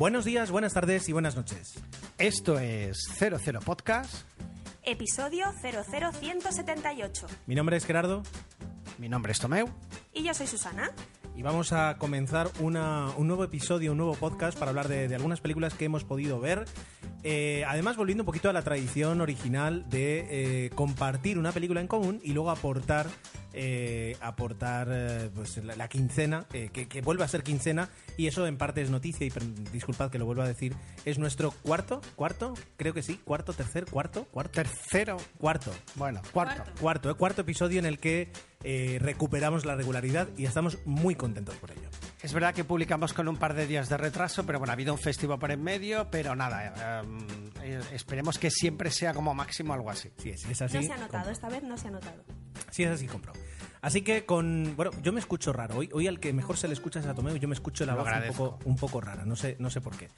Buenos días, buenas tardes y buenas noches. Esto es 00 Podcast. Episodio 00178. Mi nombre es Gerardo Mi nombre es Tomeu. Y yo soy Susana. y vamos a comenzar una- un nuevo episodio, un nuevo podcast para hablar de, de algunas películas que hemos podido ver. Eh, además, volviendo un poquito a la tradición original de eh, compartir una película en común y luego aportar eh, aportar eh, pues, la, la quincena, eh, que, que vuelva a ser quincena, y eso en parte es noticia, y disculpad que lo vuelva a decir, es nuestro cuarto, cuarto, creo que sí, cuarto, tercer, cuarto, cuarto, Tercero. cuarto, Bueno, cuarto. cuarto, eh, cuarto episodio en el que eh, recuperamos la regularidad y estamos muy contentos por ello. Es verdad que publicamos con un par de días de retraso, pero bueno, ha habido un festival por en medio, pero nada, eh, eh, esperemos que siempre sea como máximo algo así. Si es, es así. no se ha notado, compro. esta vez no se ha notado. Si es así, compro. Así que con. Bueno, yo me escucho raro. Hoy, hoy al que mejor se le escucha es a Tomeo. Yo me escucho la Lo voz un agradezco. poco, un poco rara. No sé, no sé por qué.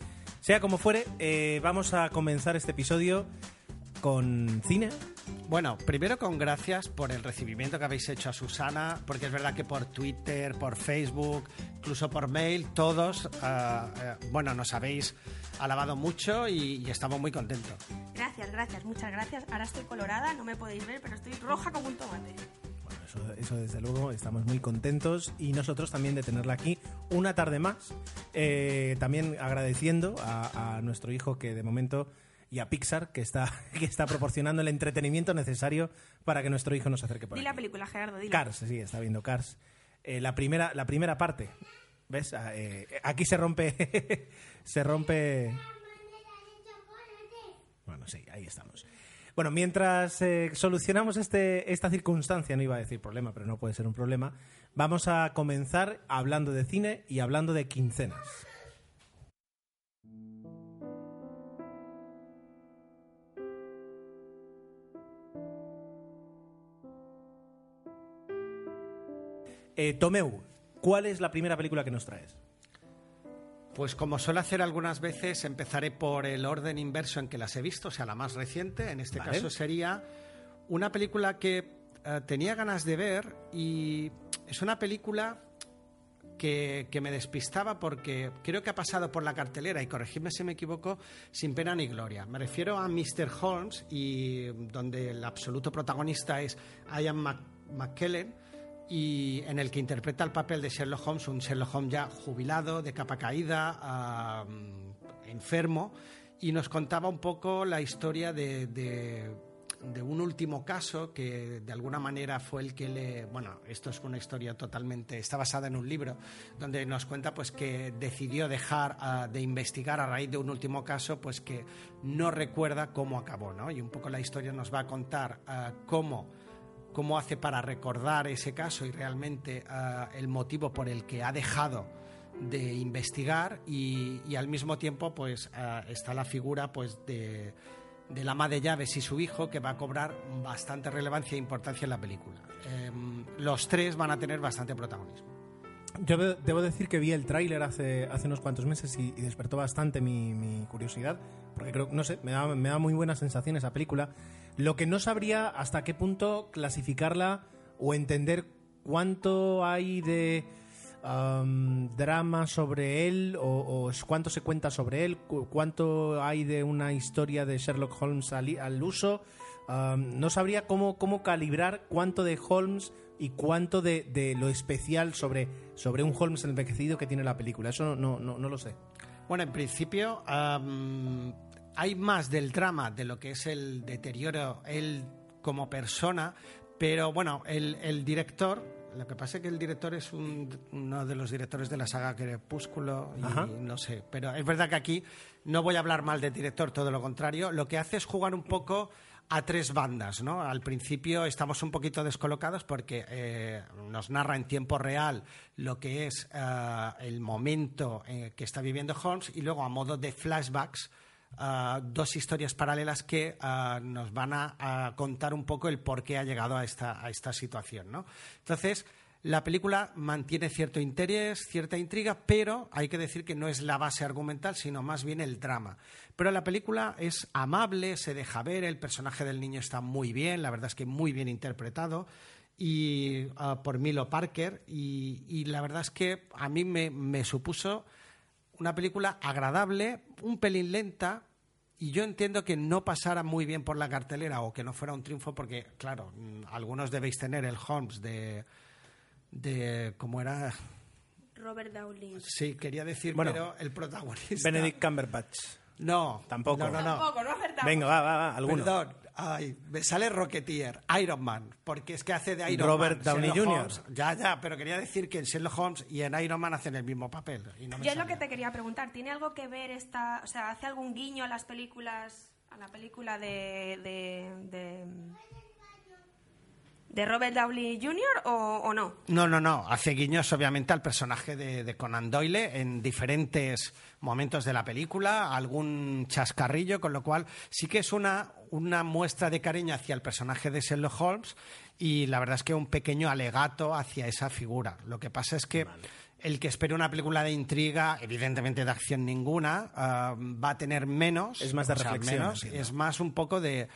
Sea como fuere, eh, vamos a comenzar este episodio con cine. Bueno, primero con gracias por el recibimiento que habéis hecho a Susana, porque es verdad que por Twitter, por Facebook, incluso por mail, todos, ah, eh, bueno, nos habéis alabado mucho y, y estamos muy contentos. Gracias, gracias, muchas gracias. Ahora estoy colorada, no me podéis ver, pero estoy roja como un tomate. Bueno, eso, eso desde luego, estamos muy contentos y nosotros también de tenerla aquí una tarde más. Eh, también agradeciendo a, a nuestro hijo que de momento y a Pixar que está, que está proporcionando el entretenimiento necesario para que nuestro hijo nos acerque por Di aquí. la película, Gerardo, dila. Cars, sí, está viendo Cars. Eh, la, primera, la primera parte. ¿Ves? Ah, eh, aquí se rompe. se rompe. Bueno, sí, ahí estamos. Bueno, mientras eh, solucionamos este, esta circunstancia, no iba a decir problema, pero no puede ser un problema, vamos a comenzar hablando de cine y hablando de quincenas. Eh, Tomeu, ¿cuál es la primera película que nos traes? Pues como suelo hacer algunas veces, empezaré por el orden inverso en que las he visto, o sea, la más reciente. En este Vale. caso sería una película que eh, tenía ganas de ver y es una película que, que me despistaba porque creo que ha pasado por la cartelera, y corregidme si me equivoco, sin pena ni gloria. Me refiero a Mr. Holmes, y donde el absoluto protagonista es Ian Mc- McKellen, y en el que interpreta el papel de Sherlock Holmes, un Sherlock Holmes ya jubilado, de capa caída, mm, enfermo, y nos contaba un poco la historia de, de- de un último caso que de alguna manera fue el que le... Bueno, esto es una historia totalmente... Está basada en un libro donde nos cuenta pues que decidió dejar ah, de investigar a raíz de un último caso pues que no recuerda cómo acabó, ¿no? Y un poco la historia nos va a contar ah, cómo cómo hace para recordar ese caso y realmente ah, el motivo por el que ha dejado de investigar y, y al mismo tiempo pues ah, está la figura pues de, del ama de llaves y su hijo que va a cobrar bastante relevancia e importancia en la película. Em, los tres van a tener bastante protagonismo. Yo de- debo decir que vi el tráiler hace, hace unos cuantos meses y, y despertó bastante mi, mi curiosidad, porque creo, no sé, me da, me da muy buena sensación esa película. Lo que no sabría hasta qué punto clasificarla o entender cuánto hay de am, drama sobre él o, cuánto se cuenta sobre él, cu- cuánto hay de una historia de Sherlock Holmes al, uso. No sabría cómo, cómo calibrar cuánto de Holmes y cuánto de, de lo especial sobre, sobre un Holmes envejecido que tiene la película. Eso no, no, no lo sé. Bueno, en principio hay más del drama de lo que es el deterioro él como persona, pero bueno, el, el director, lo que pasa es que el director es un- uno de los directores de la saga Crepúsculo y Ajá. no sé, pero es verdad que aquí no voy a hablar mal del director, todo lo contrario, lo que hace es jugar un poco a tres bandas, ¿no? Al principio estamos un poquito descolocados porque eh, nos narra en tiempo real lo que es eh, el momento eh, que está viviendo Holmes y luego a modo de flashbacks dos historias paralelas que nos van a, contar un poco el por qué ha llegado a esta, situación, ¿no? Entonces, la película mantiene cierto interés, cierta intriga, pero hay que decir que no es la base argumental, sino más bien el drama. Pero la película es amable, se deja ver, el personaje del niño está muy bien, la verdad es que muy bien interpretado y ah, por Milo Parker y, la verdad es que a mí me supuso una película agradable, un pelín lenta, y yo entiendo que no pasara muy bien por la cartelera o que no fuera un triunfo, porque, claro, mm, algunos debéis tener el Holmes de. de ¿Cómo era? Robert Downey. Sí, quería decir, Bueno, pero el protagonista. Benedict Cumberbatch. No, Tampoco. No, no, no. Tampoco, no. Venga, va, va, va, alguno. Perdón, ay, me sale Rocketeer, Iron Man, porque es que hace de Iron Robert Man. Downey Sherlock Jr.. Holmes. Ya, ya, pero quería decir que en Sherlock Holmes y en Iron Man hacen el mismo papel. y no me Yo es lo que te quería preguntar. ¿Tiene algo que ver esta... O sea, ¿hace algún guiño a las películas... a la película de... de, de, de Robert Downey Jr. O, o no? No, no, no. Hace guiños, obviamente, al personaje de, de Conan Doyle en diferentes momentos de la película, algún chascarrillo, con lo cual sí que es una, una muestra de cariño hacia el personaje de Sherlock Holmes y la verdad es que un pequeño alegato hacia esa figura. Lo que pasa es que el que espere una película de intriga, evidentemente de acción ninguna, ah, va a tener menos. Es más de reflexión, menos, es más un poco de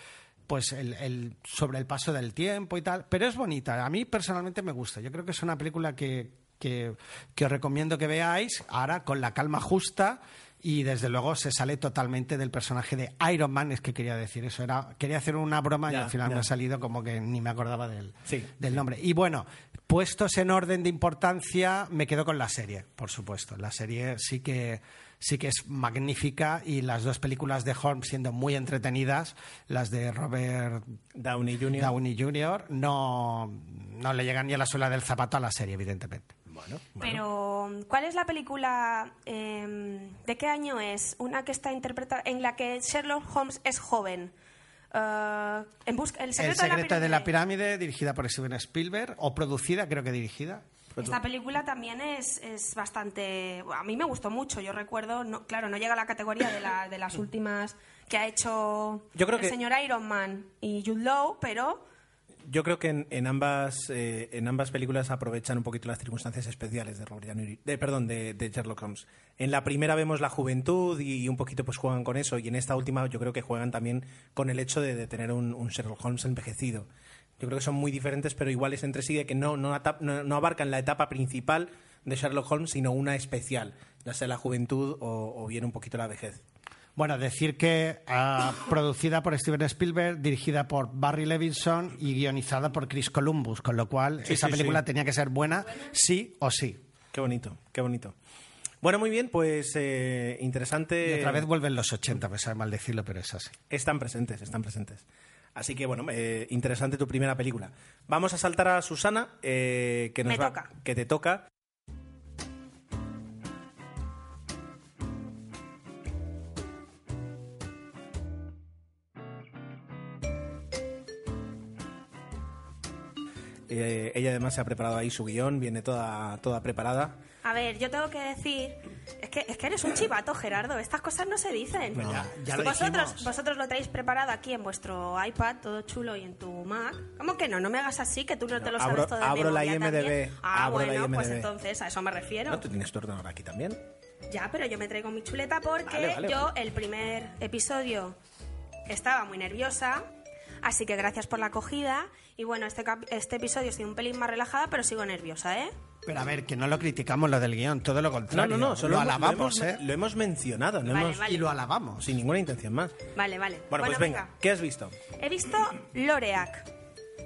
pues el, el- sobre el paso del tiempo y tal, pero es bonita. A mí personalmente me gusta. Yo creo que es una película que, que, que os recomiendo que veáis ahora con la calma justa y desde luego se sale totalmente del personaje de Iron Man, es que quería decir eso, era quería hacer una broma y al final ya. me ha salido como que ni me acordaba del, Sí. del nombre. Y bueno, puestos en orden de importancia, me quedo con la serie, por supuesto. La serie sí que sí que es magnífica y las dos películas de Holmes siendo muy entretenidas, las de Robert Downey Jr. Downey Jr. no no le llegan ni a la suela del zapato a la serie, evidentemente. Bueno, Pero, ¿cuál es la película? eh, ¿De qué año es? Una que está interpretada en la que Sherlock Holmes es joven. Eh, en busca, el El secreto, secreto de la pirámide. pirámide, dirigida por Steven Spielberg, o producida, creo que dirigida. Esta película también es, es bastante... A mí me gustó mucho. Yo recuerdo, no, claro, no llega a la categoría de, la- de las últimas que ha hecho Yo creo el que- señor Iron Man y Jude Law, pero Yo creo que en, en ambas eh, en ambas películas aprovechan un poquito las circunstancias especiales de Robert de, perdón, de, de Sherlock Holmes. En la primera vemos la juventud y, un poquito pues juegan con eso y en esta última yo creo que juegan también con el hecho de, de tener un, un Sherlock Holmes envejecido. Yo creo que son muy diferentes pero iguales entre sí de que no, no, no- no abarcan la etapa principal de Sherlock Holmes sino una especial, ya sea la juventud o, o bien un poquito la vejez. Bueno, decir que ah, producida por Steven Spielberg, dirigida por Barry Levinson y guionizada por Chris Columbus, con lo cual Sí, esa sí, película sí. tenía que ser buena, sí o sí. Qué bonito, qué bonito. Bueno, muy bien, pues eh, interesante. Y otra vez vuelven los 80, me sabe mal decirlo, pero es así. Están presentes, están presentes. Así que, bueno, eh, interesante tu primera película. Vamos a saltar a Susana, eh, que nos Me va- toca. que te toca. Eh, ella además se ha preparado ahí su guion, viene toda, toda preparada. A ver, yo tengo que decir, es que, es que eres un chivato, Gerardo, estas cosas no se dicen. Pues ya- ya lo vosotros, dijimos. vosotros lo traéis preparado aquí en vuestro iPad, todo chulo, y en tu Mac. ¿Cómo que no? No me hagas así, que tú no te lo sabes abro- todo de abro la IMDb, también. Ah, abro la bueno, pues IMDb. entonces a eso me refiero. No, tú tienes tu ordenador aquí también. Ya, pero yo me traigo mi chuleta porque Vale, vale, yo vale. el primer episodio estaba muy nerviosa, así que gracias por la acogida. Y bueno, este, cap- este episodio estoy un pelín más relajada, pero sigo nerviosa, ¿eh? Pero a ver, que no lo criticamos lo del guion, todo lo No, contrario. no, no, solo lo hemos- alabamos, lo hemos, ¿eh? lo hemos mencionado, no Vale, hemos- vale. Y lo alabamos. sin ninguna intención más. Vale, vale. Bueno, pues venga, ¿qué has visto? He visto Loreac,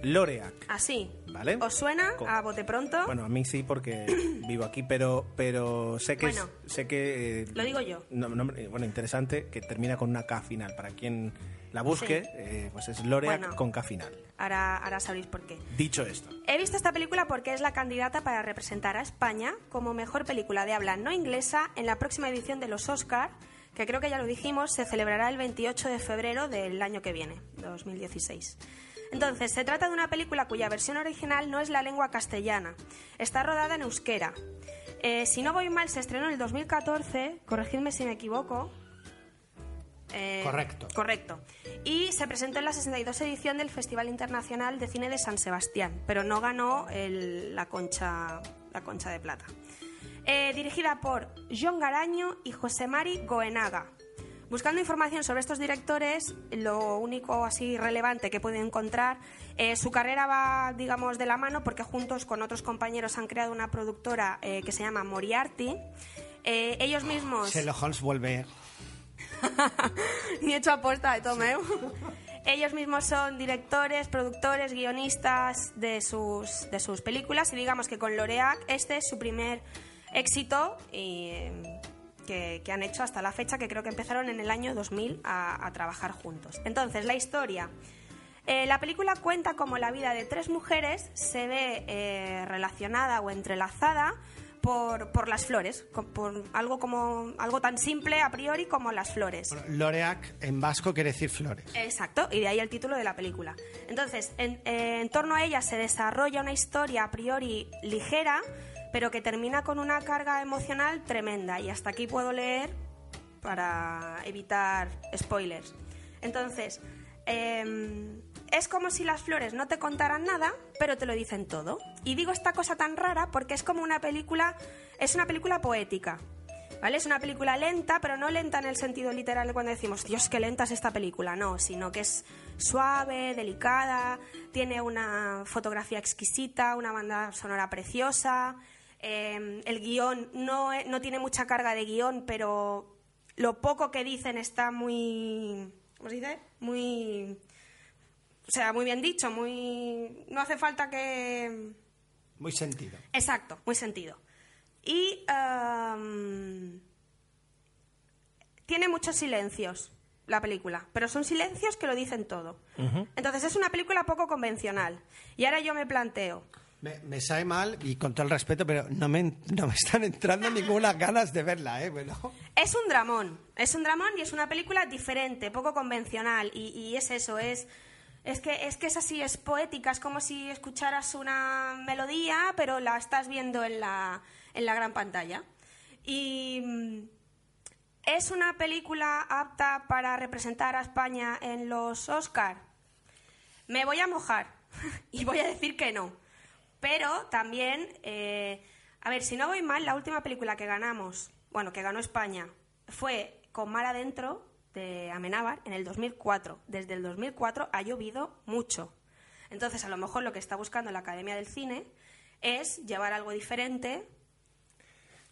Loreac. así. Vale. ¿Os suena Co- a bote pronto? Bueno, a mí sí porque vivo aquí, pero pero sé que Bueno. es, sé que eh, Lo digo yo. no- bueno, interesante que termina con una K final. Para quien la busque, Sí. eh, pues es Loreac Bueno. con K final. Ahora, ahora sabréis por qué. Dicho esto, He visto esta película porque es la candidata para representar a España como mejor película de habla no inglesa en la próxima edición de los Oscar, que creo que ya lo dijimos, se celebrará el 28 de febrero del año que viene, 2016. Entonces, se trata de una película cuya versión original no es la lengua castellana. Está rodada en euskera. Eh, si no voy mal, se estrenó en el 2014, corregidme si me equivoco, eh, Correcto. Correcto. Y se presentó en la 62 edición del Festival Internacional de Cine de San Sebastián, pero no ganó el- la, concha, la concha de plata. Eh, dirigida por John Garaño y José Mari Goenaga. Buscando información sobre estos directores, lo único así relevante que puedo encontrar, eh, su carrera va, digamos, de la mano porque juntos con otros compañeros han creado una productora eh, que se llama Moriarty. Ellos mismos... Sherlock Holmes vuelve. Ni hecho aposta de Tomeu. Ellos mismos son directores, productores, guionistas de sus, de sus películas y digamos que con Loreac este es su primer éxito y, eh, que, que han hecho hasta la fecha, que creo que empezaron en el año 2000 a, a trabajar juntos. Entonces, la historia. Eh, la película cuenta cómo la vida de tres mujeres se ve eh, relacionada o entrelazada por, por las flores, por algo como algo tan simple a priori como las flores. Loreac en vasco quiere decir flores. Exacto, y de ahí el título de la película. Entonces, en, eh, en torno a ella se desarrolla una historia a priori ligera, pero que termina con una carga emocional tremenda. Y hasta aquí puedo leer para evitar spoilers. Entonces, em, es como si las flores no te contaran nada, pero te lo dicen todo. Y digo esta cosa tan rara porque es como una película, es una película poética. ¿Vale? Es una película lenta, pero no lenta en el sentido literal cuando decimos, Dios, qué lenta es esta película. No, sino que es suave, delicada, tiene una fotografía exquisita, una banda sonora preciosa. eh, el guion no, e- no tiene mucha carga de guion, pero lo poco que dicen está muy. ¿Cómo se dice? Muy. O sea, muy bien dicho, muy. No hace falta que. Muy sentido. Exacto, muy sentido. Y am, tiene muchos silencios la película, pero son silencios que lo dicen todo. Entonces es una película poco convencional. Y ahora yo me planteo, Me, me sabe mal y con todo el respeto, pero no me, no me están entrando ninguna ganas de verla, ¿eh? Bueno, es un dramón, es un dramón y es una película diferente, poco convencional. Y, y es eso, es, es, que, es que es así, es poética, es como si escucharas una melodía, pero la estás viendo en la, en la gran pantalla. Y mm, es una película apta para representar a España en los Oscar. Me voy a mojar y voy a decir que no. Pero también, eh, a ver, si no voy mal, la última película que ganamos, bueno, que ganó España, fue con Mar Adentro de Amenábar en el 2004. Desde el 2004 ha llovido mucho. Entonces, a lo mejor lo que está buscando la Academia del Cine es llevar algo diferente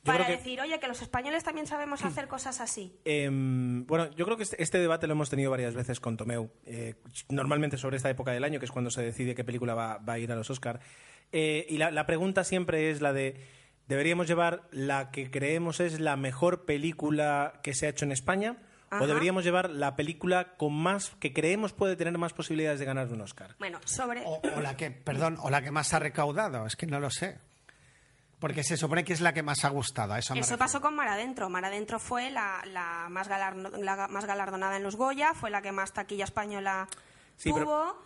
Yo para que- decir, oye, que los españoles también sabemos hacer cosas así. Em, bueno, yo creo que este, este debate lo hemos tenido varias veces con Tomeu. eh, normalmente sobre esta época del año, que es cuando se decide qué película va, va a ir a los Oscar. Eh, y la, la pregunta siempre es la de: ¿deberíamos llevar la que creemos es la mejor película que se ha hecho en España? Ajá. ¿O deberíamos llevar la película con más que creemos puede tener más posibilidades de ganar un Oscar? Bueno, sobre... o, o la que, perdón, o la que más ha recaudado, es que no lo sé. Porque se supone que es la que más ha gustado, a eso me Eso refiero. pasó con Mar Adentro. Mar Adentro fue la, la más la más galardonada en los Goya, fue la que más taquilla española Sí, tuvo. pero-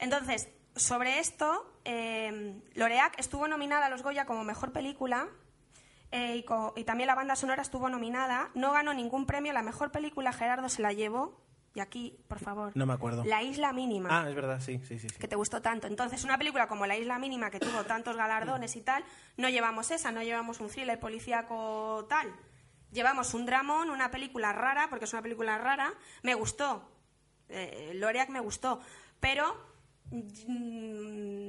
Entonces, sobre esto, eh, Loreac estuvo nominada a los Goya como mejor película eh, y, co- y también la banda sonora estuvo nominada. No ganó ningún premio. La mejor película Gerardo se la llevó. Y aquí, por favor. No me acuerdo. La Isla Mínima Ah, es verdad, sí, sí, sí. sí. que te gustó tanto. Entonces, una película como La Isla Mínima, que tuvo tantos galardones y tal, no llevamos esa, no llevamos un thriller policíaco tal. Llevamos un dramón, una película rara, porque es una película rara. Me gustó. Eh, Loreac me gustó. Pero mm,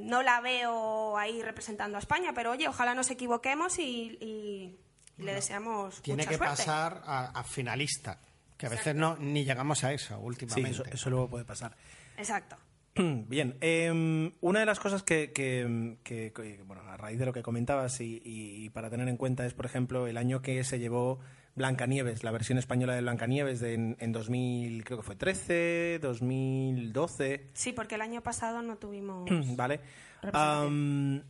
no la veo ahí representando a España. Pero oye, ojalá nos equivoquemos y, y le deseamos Tiene mucha que suerte. pasar a, a finalista, que a veces no ni llegamos a eso Sí, últimamente. eso, eso luego puede pasar. Exacto. Bien, em, una de las cosas que, que- que- que, bueno, a raíz de lo que comentabas y, y- y para tener en cuenta es, por ejemplo, el año que se llevó Blancanieves, la versión española de Blancanieves de en, en 2000, creo que fue 13, 2012, Sí, porque el año pasado no tuvimos... ¿vale? Representación.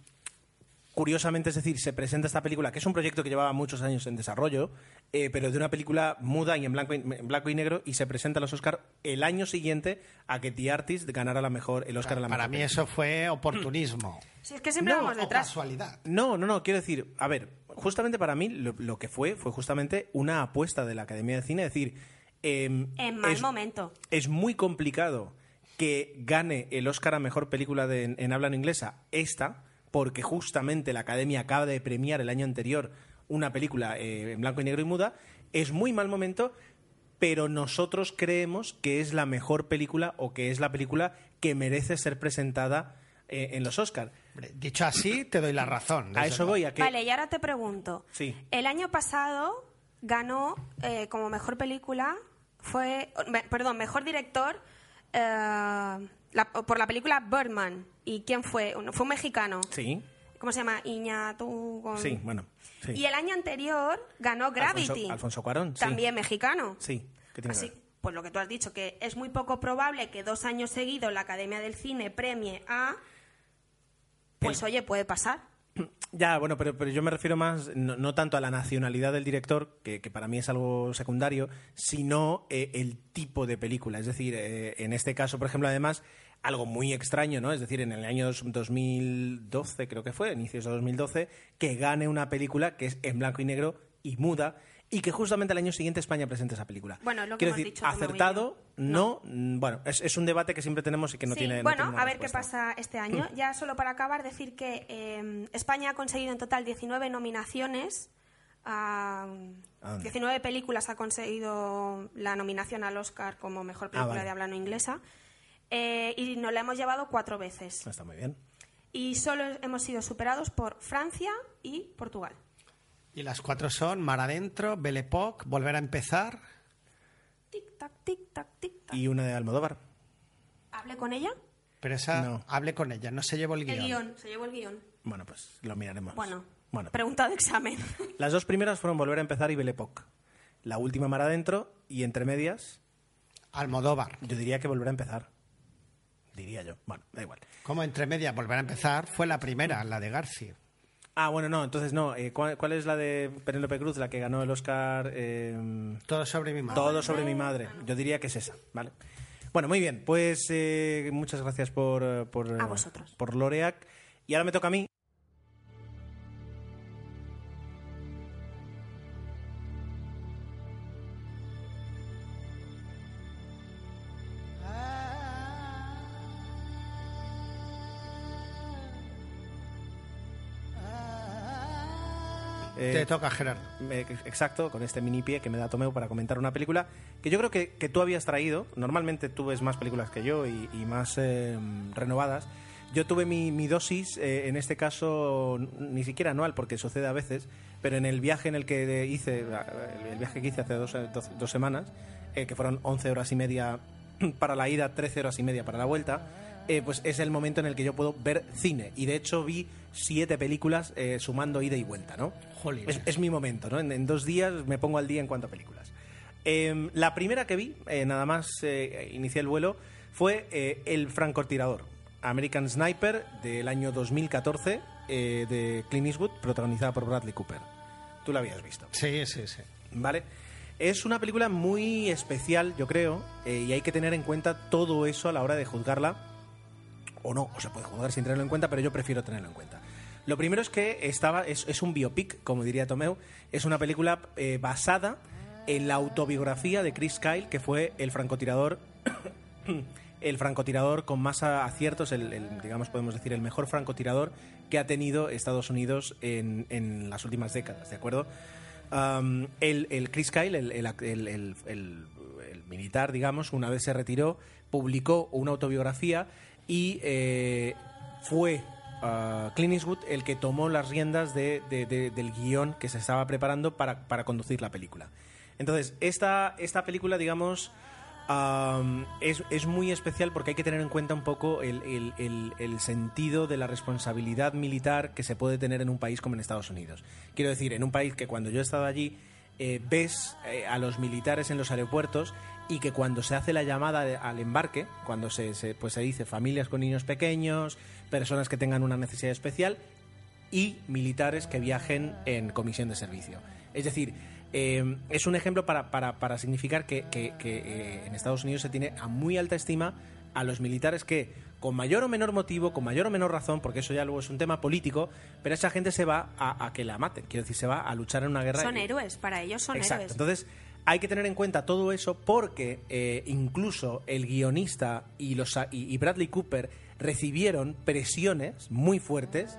Am, curiosamente, es decir, se presenta esta película, que es un proyecto que llevaba muchos años en desarrollo, eh, pero de una película muda y en blanco y, en blanco y negro, y se presenta a los Oscar el año siguiente a que The Artist ganara la mejor, el Oscar a la Para mejor mí película. eso fue oportunismo. Si es que siempre No, vamos o detrás. casualidad. No, no, no, quiero decir, a ver, justamente para mí lo, lo que fue fue justamente una apuesta de la Academia de Cine, es decir, em, En mal es, momento. es muy complicado que gane el Oscar a Mejor Película de- en, en habla no inglesa esta, porque justamente la Academia acaba de premiar el año anterior una película eh, en blanco y negro y muda, es muy mal momento, pero nosotros creemos que es la mejor película o que es la película que merece ser presentada eh, en los Oscar. Hombre, Dicho así, te doy la razón. A eso voy, a que... Vale, y ahora te pregunto. Sí. El año pasado ganó eh, como mejor película, fue, me- perdón, mejor director eh, la- por la película Birdman. ¿Y quién fue? Fue un mexicano. Sí, ¿Cómo se llama? Iñatu. Gon- sí, bueno. Sí. Y el año anterior ganó Gravity. Alfonso, Alfonso Cuarón, sí. También mexicano. Sí, ¿qué tiene que Así, ver? pues lo que tú has dicho, que es muy poco probable que dos años seguidos la Academia del Cine premie a... Pues oye, puede pasar. Ya, bueno, pero, pero yo me refiero más, no, no tanto a la nacionalidad del director, que, que para mí es algo secundario, sino eh, el tipo de película. Es decir, eh, en este caso, por ejemplo, además, algo muy extraño, ¿no? Es decir, en el año dos- 2012, creo que fue, inicios de 2012, que gane una película que es en blanco y negro y muda, y que justamente al año siguiente España presente esa película. Bueno, lo que Quiero hemos decir, dicho acertado, no, mm, bueno, es, es un debate que siempre tenemos y que no Sí, tiene no bueno, a ver qué pasa este año. Ya solo para acabar, decir que eh, España ha conseguido en total 19 nominaciones. a- ¿A dónde? 19 películas ha conseguido la nominación al Oscar como mejor película Ah, vale. de habla no inglesa. Eh, y nos la hemos llevado cuatro veces. Está muy bien. Y solo hemos sido superados por Francia y Portugal. Y las cuatro son Mar Adentro, Belle Époque, Volver a empezar. Tic-tac, tic-tac, tic-tac. Y una de Almodóvar. ¿Hablé con ella? Pero esa, No. hable con ella, no se llevó el guion. El guion, se llevó el guion. Bueno, pues lo miraremos. Bueno, Bueno, pregunta de examen. las dos primeras fueron Volver a empezar y Belle Époque. La última Mar Adentro y entre medias, Almodóvar. yo diría que Volver a empezar. Diría yo. Bueno, da igual. Como entre medias, Volver a empezar, fue la primera, la de García. Ah, bueno, no, entonces no. Eh, ¿cuál, cuál es la de Penélope Cruz, la que ganó el Oscar? eh, Todo sobre mi madre. Todo sobre mi madre. Yo diría que es esa, ¿vale? Bueno, muy bien. Pues eh, muchas gracias por, por, A vosotros. por Loreac. Y ahora me toca a mí. Toca, Gerardo. me- exacto, con este mini pie que me da Tomeu para comentar una película que yo creo que, que tú habías traído. Normalmente tú ves más películas que yo y, más eh, renovadas. Yo tuve mi, mi dosis, eh, en este caso ni siquiera anual, porque sucede a veces, pero en el viaje en el que hice, el viaje que hice hace dos, dos- dos semanas, eh, que fueron 11 horas y media para la ida, 13 horas y media para la vuelta, eh, pues es el momento en el que yo puedo ver cine. Y de hecho vi siete películas eh, sumando ida y vuelta, ¿no? Es, es mi momento, ¿no? En, en dos días me pongo al día en cuanto a películas. Eh, la primera que vi, eh, nada más inicié el vuelo, fue El francotirador, American Sniper, del año 2014, eh, de Clint Eastwood, protagonizada por Bradley Cooper. Tú la habías visto. Sí, sí, sí. ¿Vale? Es una película muy especial, yo creo, y hay que tener en cuenta todo eso a la hora de juzgarla. O no, o se puede juzgar sin tenerlo en cuenta, pero yo prefiero tenerlo en cuenta. Lo primero es que estaba, es, es un biopic, como diría Tomeu. Es una película eh, basada en la autobiografía de Chris Kyle, que fue el francotirador. el francotirador con más aciertos, el, digamos, podemos decir, el mejor francotirador que ha tenido Estados Unidos en, en las últimas décadas, ¿de acuerdo? Um, el, el Chris Kyle, el- el- el militar, digamos, una vez se retiró, publicó una autobiografía y eh, fue uh, Clint el que tomó las riendas de- de- de- del guion que se estaba preparando para, para conducir la película. Entonces, esta, esta película, digamos, Am, es, es muy especial porque hay que tener en cuenta un poco el- el sentido de la responsabilidad militar que se puede tener en un país como en Estados Unidos. Quiero decir, en un país que cuando yo he estado allí eh, ves eh, a los militares en los aeropuertos y que cuando se hace la llamada al embarque, cuando se, se- pues se dice familias con niños pequeños, personas que tengan una necesidad especial, y militares que viajen en comisión de servicio. Es decir, eh, es un ejemplo para, para- para significar que, que- en Estados Unidos se tiene a muy alta estima a los militares que, con mayor o menor motivo, con mayor o menor razón, porque eso ya luego es un tema político, pero esa gente se va a, a que la maten. Quiero decir, se va a luchar en una guerra. Son y- héroes, para ellos son Exacto. héroes. Entonces, hay que tener en cuenta todo eso porque eh, incluso el guionista y, los, y, y Bradley Cooper recibieron presiones muy fuertes.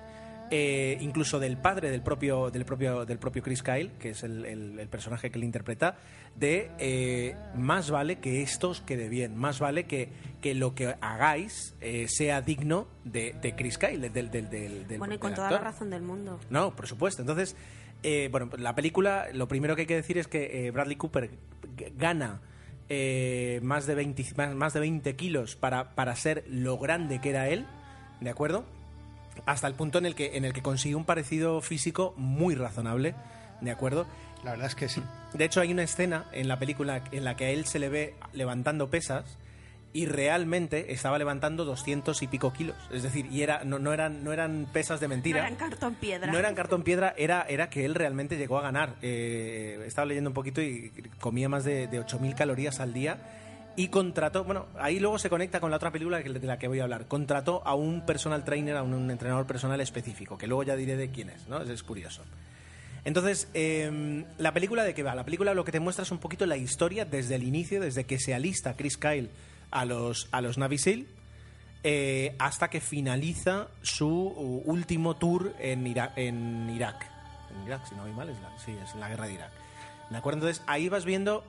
Eh, incluso del padre del propio del propio del propio Chris Kyle que es el, el- el personaje que le interpreta de eh, más vale que esto os quede bien más vale que, que lo que hagáis eh, sea digno de, de Chris Kyle del, del, del, del- bueno, y con toda actor. la razón del mundo. No, por supuesto. Entonces, Eh, bueno, la película, lo primero que hay que decir es que Bradley Cooper gana eh, más, de 20, más, más de 20 kilos para, para ser lo grande que era él, ¿de acuerdo? Hasta el punto en el que, en el que consigue un parecido físico muy razonable, ¿de acuerdo? La verdad es que sí. De hecho, hay una escena en la película en la que a él se le ve levantando pesas y realmente estaba levantando 200 y pico kilos. Es decir, y era, no, no, eran, no eran pesas de No mentira. eran cartón piedra. No eran cartón piedra, era, era que él realmente llegó a ganar. Eh, estaba leyendo un poquito y comía más de, de 8.000 calorías al día. Y contrató, bueno, ahí luego se conecta con la otra película de la que voy a hablar. Contrató a un personal trainer, a un, entrenador personal específico, que luego ya diré de quién es, ¿no? Es, curioso. Entonces, eh, la película de qué va? La película lo que te muestra es un poquito la historia desde el inicio, desde que se alista Chris Kyle a los, a los Navy SEAL, eh, hasta que finaliza su último tour en Irak. En Irak, si no voy mal, es la, sí, es la guerra de Irak. ¿De acuerdo? Entonces, ahí vas viendo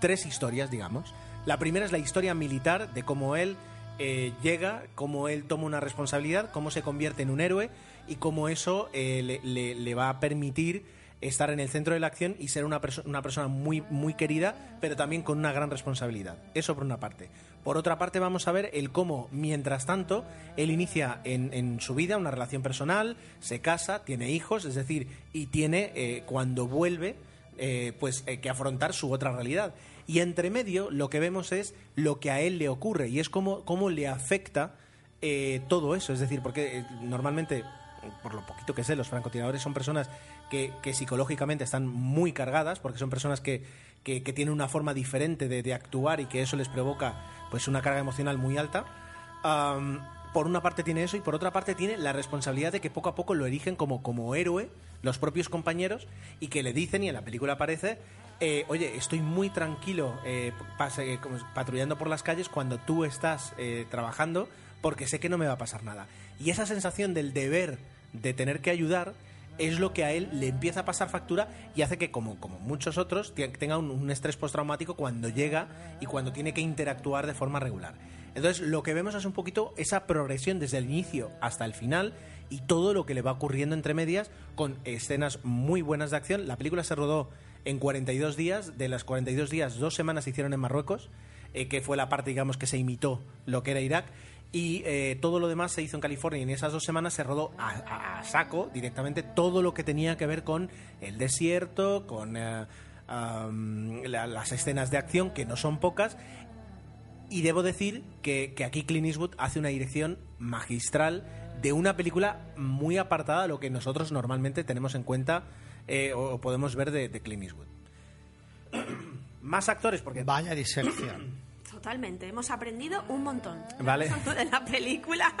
tres historias, digamos. La primera es la historia militar de cómo él eh, llega, cómo él toma una responsabilidad, cómo se convierte en un héroe y cómo eso eh, le, va a permitir estar en el centro de la acción y ser una, perso- una persona muy, muy querida, pero también con una gran responsabilidad. Eso por una parte. Por otra parte vamos a ver el cómo, mientras tanto, él inicia en, en su vida una relación personal, se casa, tiene hijos, es decir, y tiene, eh, cuando vuelve, eh, pues eh, que afrontar su otra realidad. Y entre medio lo que vemos es lo que a él le ocurre y es cómo, cómo le afecta eh, todo eso. Es decir, porque normalmente, por lo poquito que sé, los francotiradores son personas que, que psicológicamente están muy cargadas, porque son personas que, que- tienen una forma diferente de, actuar y que eso les provoca pues una carga emocional muy alta. Por una parte tiene eso y por otra parte tiene la responsabilidad de que poco a poco lo erigen como, como héroe los propios compañeros y que le dicen, y en la película aparece, eh, oye, estoy muy tranquilo eh, pase- eh, patrullando por las calles cuando tú estás eh, trabajando porque sé que no me va a pasar nada. Y esa sensación del deber de tener que ayudar es lo que a él le empieza a pasar factura y hace que, como, como muchos otros, te- tenga un, un estrés postraumático cuando llega y cuando tiene que interactuar de forma regular. Entonces, lo que vemos es un poquito esa progresión desde el inicio hasta el final y todo lo que le va ocurriendo entre medias con escenas muy buenas de acción. La película se rodó en 42 días, de las 42 días, dos semanas se hicieron en Marruecos, eh, que fue la parte, digamos, que se imitó lo que era Irak. Y eh, todo lo demás se hizo en California y en esas dos semanas se rodó a, saco directamente todo lo que tenía que ver con el desierto, con eh, las escenas de acción, que no son pocas. Y debo decir que, que aquí Clint Eastwood hace una dirección magistral de una película muy apartada de lo que nosotros normalmente tenemos en cuenta eh, o, podemos ver de, de Clint Eastwood. Más actores, porque Vaya disección. Totalmente, hemos aprendido un montón. Vale. De la película.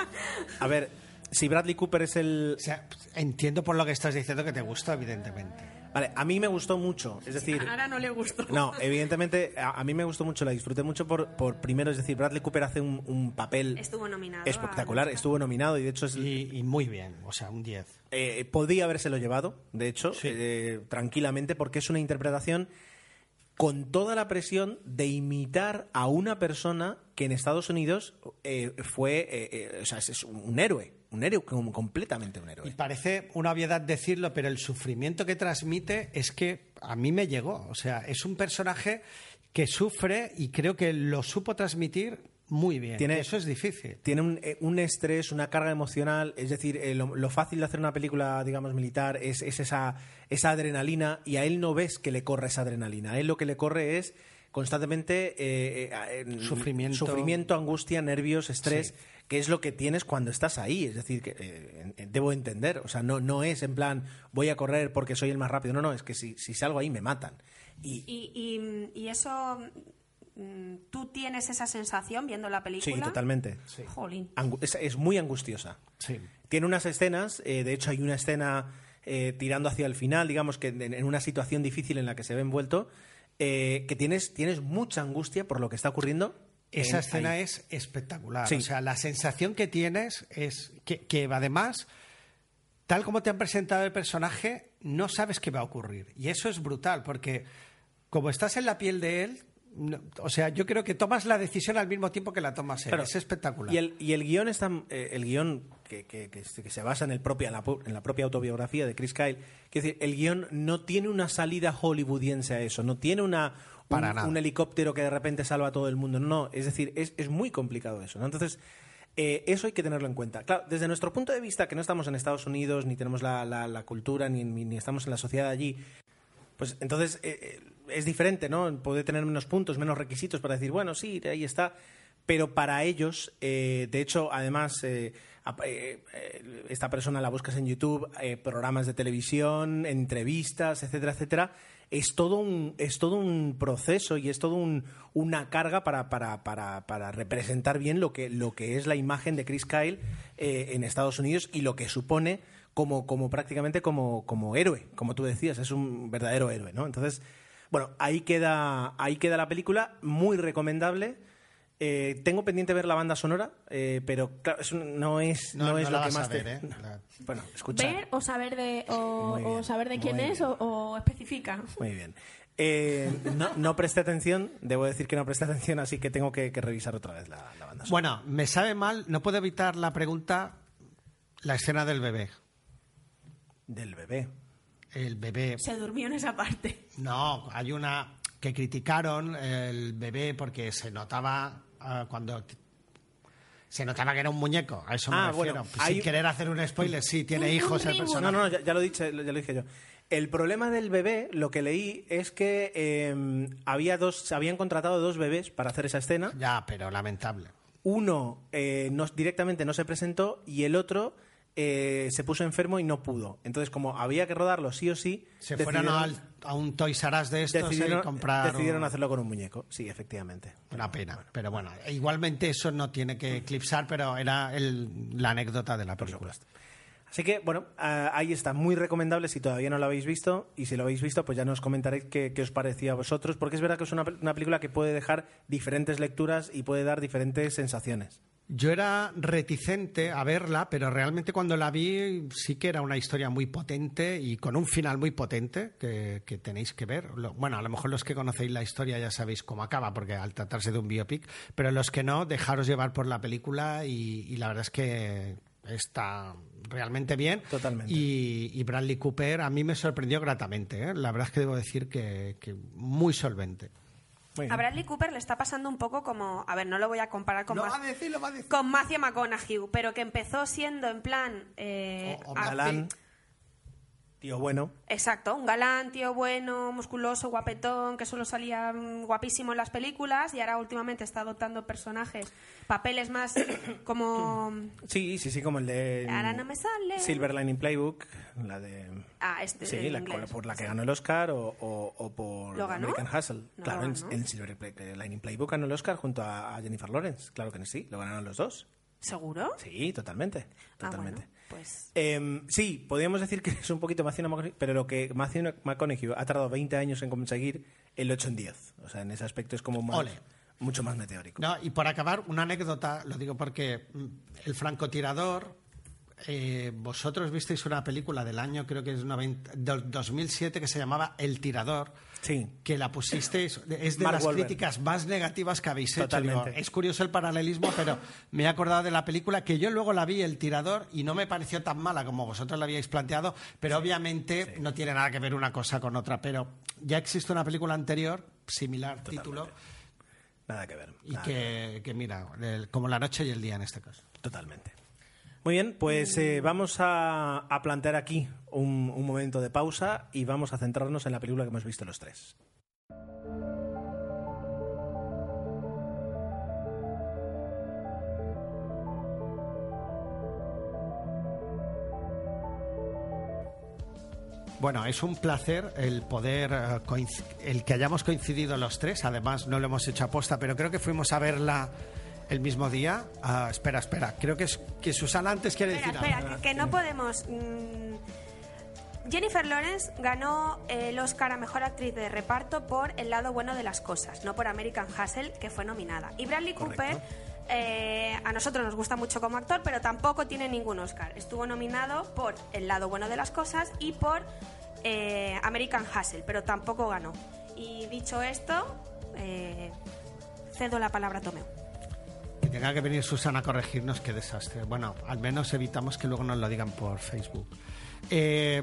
A ver, si Bradley Cooper es el... O sea, entiendo por lo que estás diciendo que te gusta, evidentemente. Vale, a mí me gustó mucho, es decir... Ahora no le gustó. No, evidentemente a, a mí me gustó mucho, la disfruté mucho por, por primero, es decir, Bradley Cooper hace un, un papel Estuvo nominado. espectacular, estuvo nominado y de hecho es, Y, y muy bien, o sea, un 10. eh, podía habérselo llevado, de hecho, Sí. eh, tranquilamente, porque es una interpretación con toda la presión de imitar a una persona que en Estados Unidos eh, fue, eh, eh, o sea, es, es un héroe, un héroe, como completamente un Y héroe. parece una obviedad decirlo, pero el sufrimiento que transmite es que a mí me llegó. O sea, es un personaje que sufre y creo que lo supo transmitir muy bien. Tiene- Y eso es difícil. Tiene un, eh, un estrés, una carga emocional, es decir, eh, lo, lo fácil de hacer una película, digamos, militar es, es esa, esa adrenalina y a él no ves que le corre esa adrenalina, a él lo que le corre es constantemente eh, eh, eh, Sufrimiento. sufrimiento, angustia, nervios, estrés, Sí. Que es lo que tienes cuando estás ahí, es decir, que eh, debo entender, o sea, no, no es en plan voy a correr porque soy el más rápido, no, no, es que si, si salgo ahí me matan. Y, Y, y- y eso. mm, ¿Tú tienes esa sensación viendo la película? sí, totalmente. Jolín. Angu- es- es muy angustiosa. Sí. Tiene unas escenas, eh, de hecho hay una escena eh, tirando hacia el final, digamos que en, en una situación difícil en la que se ve envuelto, eh, que tienes, tienes mucha angustia por lo que está ocurriendo. Esa en- escena ahí. es espectacular. Sí. O sea, la sensación que tienes es que, que además, tal como te han presentado el personaje, no sabes qué va a ocurrir. Y eso es brutal, porque como estás en la piel de él, no- o sea, yo creo que tomas la decisión al mismo tiempo que la tomas él. Es espectacular. Y el, y el guion está, eh, el guion que, que- que se que basa en, el en, la, pu- en la propia autobiografía de Chris Kyle. Quiero decir, el guion no tiene una salida hollywoodiense a eso, no tiene una, un, Para nada. un helicóptero que de repente salva a todo el mundo. No, es decir, es, es muy complicado eso. ¿no? Entonces, eh, eso hay que tenerlo en cuenta. Claro, desde nuestro punto de vista, que no estamos en Estados Unidos, ni tenemos la, la- la cultura, ni, ni- ni estamos en la sociedad allí, pues entonces eh, eh, es diferente, ¿no? Puede tener menos puntos, menos requisitos para decir, bueno, sí, ahí está. Pero para ellos, eh, de hecho, además, esta persona la buscas en YouTube, programas de televisión, entrevistas, etcétera, etcétera. Es todo un, es todo un proceso y es todo un- una carga para, para, para, para representar bien lo que, lo que es la imagen de Chris Kyle eh, en Estados Unidos y lo que supone como, como prácticamente como, como héroe, como tú decías, es un verdadero héroe, ¿no? Entonces, bueno, ahí queda, ahí queda la película, muy recomendable. Eh, tengo pendiente ver la banda sonora, eh, pero claro, es un- no es, no, No, es no lo la que vas a más te- ver, ¿eh? La- Bueno, escucha. Ver o saber de, o, Muy o bien, saber de quién muy es o, o especifica. Muy bien. Eh, no, no presté atención, debo decir que no presté atención, así que tengo que, que revisar otra vez la, la banda sonora. Bueno, me sabe mal, no puedo evitar la pregunta, la escena del bebé. Del bebé. El bebé. Se durmió en esa parte. No, hay una que criticaron el bebé porque se notaba ah, cuando se notaba que era un muñeco. A eso me Ah, refiero. bueno, Sin hay- querer hacer un spoiler, sí, tiene hijos el personaje. No, no, ya, ya lo, dije, ya lo dije yo. El problema del bebé, lo que leí es que eh, había dos, se habían contratado dos bebés para hacer esa escena. Ya, pero lamentable. Uno eh, no- directamente no se presentó y el otro eh, se puso enfermo y no pudo. Entonces, como había que rodarlo sí o sí, Se fueron al- a un Toys R Us de estos decidieron, y compraron... decidieron hacerlo con un muñeco. Sí, efectivamente. Una pena, pero bueno, igualmente eso no tiene que eclipsar, pero era el- la anécdota de la película. Así que, bueno, ah, ahí está, muy recomendable si todavía no lo habéis visto. Y si lo habéis visto, pues ya nos comentaréis qué, qué os parecía a vosotros, porque es verdad que es una película que puede dejar diferentes lecturas y puede dar diferentes sensaciones. Yo era reticente a verla, pero realmente cuando la vi sí que era una historia muy potente y con un final muy potente que, que tenéis que ver. Lo- bueno, a lo mejor los que conocéis la historia ya sabéis cómo acaba, porque al tratarse de un biopic, pero los que no, dejaros llevar por la película y, y la verdad es que está realmente bien. Totalmente. Y, y Bradley Cooper a mí me sorprendió gratamente. ¿eh? La verdad es que debo decir que, que muy solvente. A Bradley Cooper le está pasando un poco como, a ver, no lo voy a comparar con, Lo Ma- va a decir, lo va a decir. con Matthew McConaughey, pero que empezó siendo en plan... eh, O- tío bueno. Exacto, un galán, tío bueno, musculoso, guapetón, que solo salía mm, guapísimo en las películas y ahora últimamente está adoptando personajes, papeles más como... Sí, sí, sí, como el de Ahora no me sale. Silver Lining Playbook, la de... Ah, este Sí, la- por la que ganó el Oscar o, o- o por ¿Lo ganó? American Hustle. No claro, en, Silver Play- Lining Playbook ganó el Oscar junto a, Jennifer Lawrence. Claro que sí, lo ganaron los dos. ¿Seguro? Sí, totalmente. Ah, Totalmente. bueno, pues... Em, sí, podríamos decir que es un poquito Matthew McConaughey, pero lo que Matthew McConaughey ha tardado 20 años en conseguir, ha hecho en 10. O sea, en ese aspecto es como más- Ole. mucho más meteórico. No, y por acabar, una anécdota, lo digo porque mm, el francotirador, eh, vosotros visteis una película del año, creo que es 90 del 2007, que se llamaba El Tirador, Sí. que la pusisteis, es de Mark las críticas más negativas que habéis hecho. Digo, es curioso el paralelismo, pero me he acordado de la película que yo luego la vi, El Tirador, y no me pareció tan mala como vosotros la habíais planteado, pero obviamente no tiene nada que ver una cosa con otra. Pero ya existe una película anterior, similar título, Nada que ver. y que ver. que, que mira, el- como la noche y el día en este caso. Totalmente. Muy bien, pues eh, vamos a, plantear aquí un, un momento de pausa y vamos a centrarnos en la película que hemos visto los tres. Bueno, es un placer el poder, eh, el que hayamos coincidido los tres. Además, no lo hemos hecho aposta, pero creo que fuimos a verla el mismo día. Ah, espera, espera. Creo que, es, que Susana antes quiere Espera, decir espera, algo. que, que no podemos... mm, Jennifer Lawrence ganó el Oscar a Mejor Actriz de Reparto por El lado bueno de las cosas, no por American Hustle, que fue nominada. Y Bradley Correcto. Cooper, eh, a nosotros nos gusta mucho como actor, pero tampoco tiene ningún Oscar. Estuvo nominado por El lado bueno de las cosas y por eh, American Hustle, pero tampoco ganó. Y dicho esto, eh, cedo la palabra a Tomeu. Y tenga que venir Susana a corregirnos, qué desastre. Bueno, al menos evitamos que luego nos lo digan por Facebook. Eh,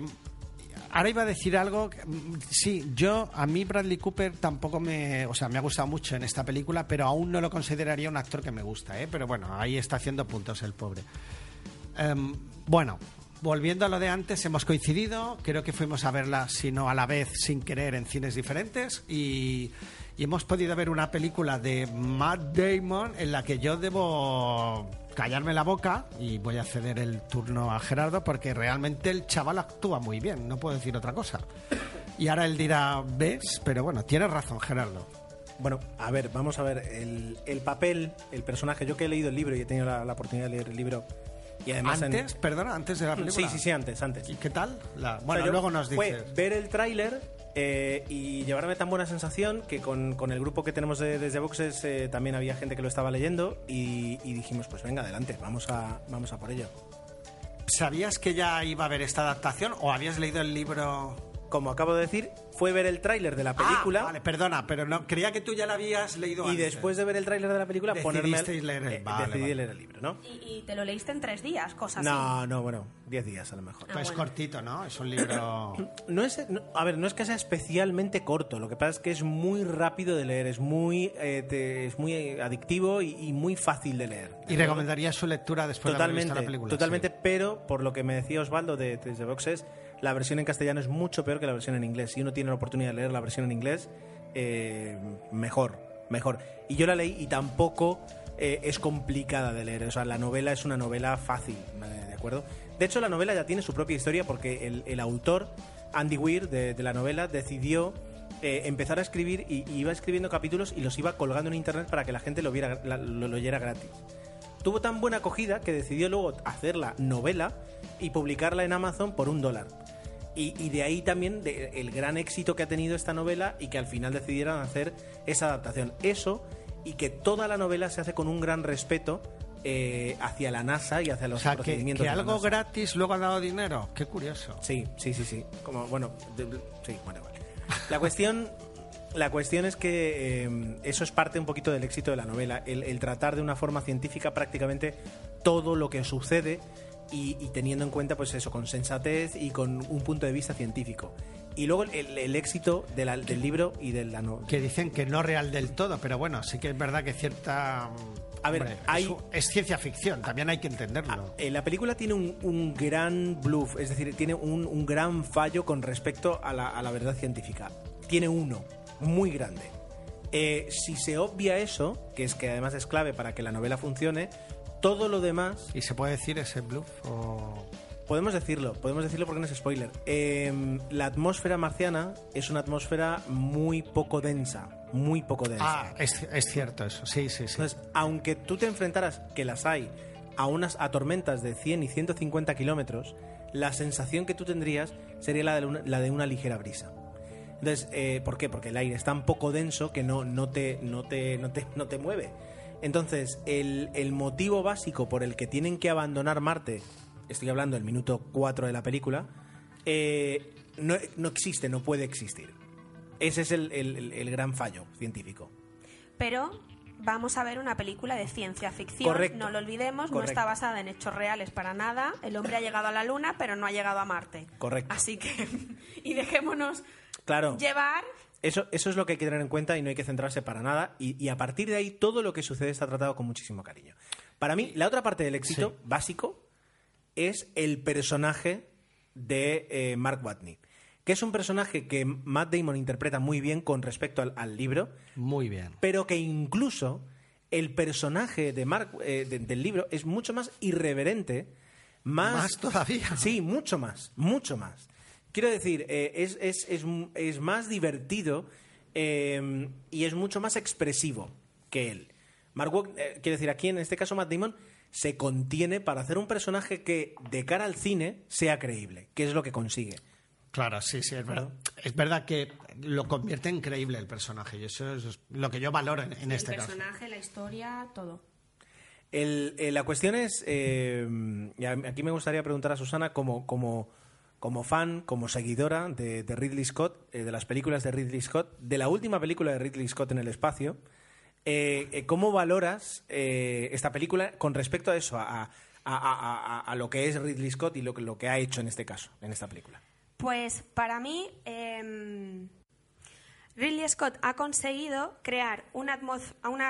ahora iba a decir algo. que, mm, Sí, yo, a mí Bradley Cooper tampoco me. O sea, me ha gustado mucho en esta película, pero aún no lo consideraría un actor que me gusta, ¿eh? Pero bueno, ahí está haciendo puntos el pobre. Em, bueno, volviendo a lo de antes, hemos coincidido. Creo que fuimos a verla, si no a la vez, sin querer, en cines diferentes. Y, y hemos podido ver una película de Matt Damon en la que yo debo callarme la boca y voy a ceder el turno a Gerardo porque realmente el chaval actúa muy bien, no puedo decir otra cosa. Y ahora él dirá, ¿ves? Pero bueno, tienes razón, Gerardo. Bueno, a ver, vamos a ver. El, el papel, el personaje. Yo que he leído el libro y he tenido la, la oportunidad de leer el libro. Y además en- Antes, perdona, antes de la película. Sí, sí, sí, antes, antes. ¿Y qué tal? La- O sea, bueno, luego nos fue dices. ver el tráiler eh, y llevarme tan buena sensación que con, con el grupo que tenemos de- desde Boxes eh, también había gente que lo estaba leyendo y, y dijimos, pues venga, adelante, vamos a, vamos a por ello. ¿Sabías que ya iba a haber esta adaptación o habías leído el libro? Como acabo de decir, fue ver el tráiler de la película Ah, vale, perdona, pero no creía que tú ya la habías leído y antes. después de ver el tráiler de la película ponerme... Decidisteis leer el- eh, vale, decidí vale. leer el libro, ¿no? Y, y te lo leíste en tres días, cosas así. No, no, bueno, 10 días a lo mejor. Pues Ah, bueno. cortito, ¿no? Es un libro... No es, no- a ver, no es que sea especialmente corto, lo que pasa es que es muy rápido de leer, es muy, eh, te- es muy eh, adictivo y, y muy fácil de leer. ¿Y recomendarías su lectura después de haber visto la película? totalmente, Sí. pero por lo que me decía Osvaldo de desde Boxes, la versión en castellano es mucho peor que la versión en inglés. Si uno tiene la oportunidad de leer la versión en inglés, eh, mejor, mejor. Y yo la leí y tampoco eh, es complicada de leer. O sea, la novela es una novela fácil, ¿de acuerdo? De hecho, la novela ya tiene su propia historia porque el, autor, Andy Weir, de, la novela, decidió eh, empezar a escribir y, iba escribiendo capítulos y los iba colgando en internet para que la gente lo, viera, la- lo leyera gratis tuvo tan buena acogida que decidió luego hacer la novela y publicarla en Amazon por un dólar. Y, y de ahí también de- el gran éxito que ha tenido esta novela y que al final decidieran hacer esa adaptación. Eso y que toda la novela se hace con un gran respeto eh, hacia la NASA y hacia O los sea, procedimientos que de la algo NASA. gratis luego ha dado dinero. Qué curioso. Sí, sí, sí, sí. Como, bueno, de- sí, bueno, vale. La cuestión, la cuestión es que eh, eso es parte un poquito del éxito de la novela, el, el tratar de una forma científica prácticamente todo lo que sucede y, y teniendo en cuenta, pues eso, con sensatez y con un punto de vista científico. Y luego el, el éxito de la- del libro y de la novela. Que dicen que no real del todo, pero bueno, sí que es verdad que cierta... A ver, hombre, hay- es, ciencia ficción, también hay que entenderlo. Eh, la película tiene un, un gran bluff, es decir, tiene un, un gran fallo con respecto a la, a la verdad científica. Tiene uno, muy grande. Eh, si se obvia eso, que es que además es clave para que la novela funcione, todo lo demás, ¿Y se puede decir ese bluff o...? podemos decirlo, podemos decirlo porque no es spoiler. Eh, la atmósfera marciana es una atmósfera muy poco densa, muy poco densa. Ah, es, es cierto eso, sí, sí, sí. Entonces, aunque tú te enfrentaras, que las hay, a unas a tormentas de 100 y 150 kilómetros, la sensación que tú tendrías sería la de una, la de una ligera brisa. Entonces, eh, ¿por qué? Porque el aire es tan poco denso que no, no, te, no, te, no, te, no te mueve. Entonces, el, el motivo básico por el que tienen que abandonar Marte, estoy hablando del minuto 4 de la película, eh, no, no existe, no puede existir. Ese es el, el- el- gran fallo científico. Pero vamos a ver una película de ciencia ficción. Correcto. No lo olvidemos, no está basada en hechos reales para nada. El hombre ha llegado a la luna, pero no ha llegado a Marte. Correcto. Así que. y dejémonos Claro. llevar. Eso, eso es lo que hay que tener en cuenta y no hay que centrarse para nada. Y, y a partir de ahí, todo lo que sucede está tratado con muchísimo cariño. Para mí, la otra parte del éxito básico es el personaje de eh, Mark Watney, que es un personaje que Matt Damon interpreta muy bien con respecto al, al libro, Muy bien. pero que incluso el personaje de Mark eh, de- del libro es mucho más irreverente, más, Más todavía. Sí, mucho más, mucho más. Quiero decir, eh, es, es- es es más divertido eh, y es mucho más expresivo que él. Mark Wahlberg, eh, quiero decir, aquí en este caso Matt Damon se contiene para hacer un personaje que de cara al cine sea creíble, que es lo que consigue. Claro, sí, sí, es verdad. Es verdad que lo convierte en creíble el personaje y eso es lo que yo valoro en, en este el caso. personaje, la historia, todo. El- eh, la cuestión es, eh, y a- aquí me gustaría preguntar a Susana como, como, como fan, como seguidora de, Ridley Scott, eh, de las películas de Ridley Scott, de la última película de Ridley Scott en el espacio, Eh, eh, ¿Cómo valoras esta película con respecto a eso, a, lo que es Ridley Scott y lo que ha hecho en este caso, en esta película? Pues para mí, em, Ridley Scott ha conseguido crear una,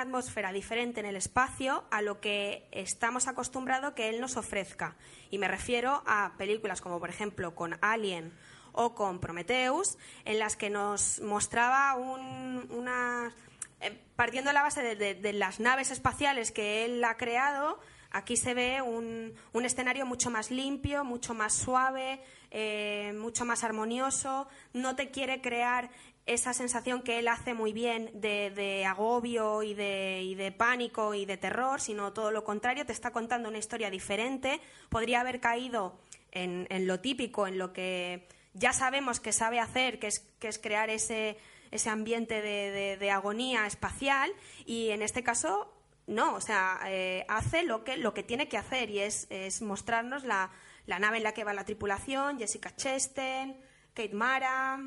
atmósfera diferente en el espacio a lo que estamos acostumbrados que él nos ofrezca. Y me refiero a películas como, por ejemplo, con Alien o con Prometheus, en las que nos mostraba un- una. eh, partiendo de la base de, las naves espaciales que él ha creado, aquí se ve un, un escenario mucho más limpio, mucho más suave, eh, mucho más armonioso. No te quiere crear esa sensación que él hace muy bien de, de agobio y de, y de pánico y de terror, sino todo lo contrario, te está contando una historia diferente. Podría haber caído en, en lo típico, en lo que ya sabemos que sabe hacer, que es, que es crear ese, ese ambiente de, de- agonía espacial, y en este caso no, o sea, eh, hace lo que, lo que tiene que hacer y es, es mostrarnos la, la nave en la que va la tripulación, Jessica Chastain, Kate Mara.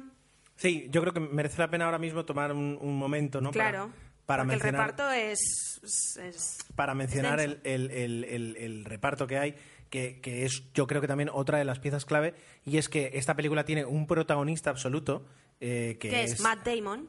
Sí, yo creo que merece la pena ahora mismo tomar un, un momento, ¿no? Claro, para, porque el mencionar, reparto es, es- es- para mencionar el, el- el- el- reparto que hay, que, que es yo creo que también otra de las piezas clave, y es que esta película tiene un protagonista absoluto, eh, que, que es Matt Damon.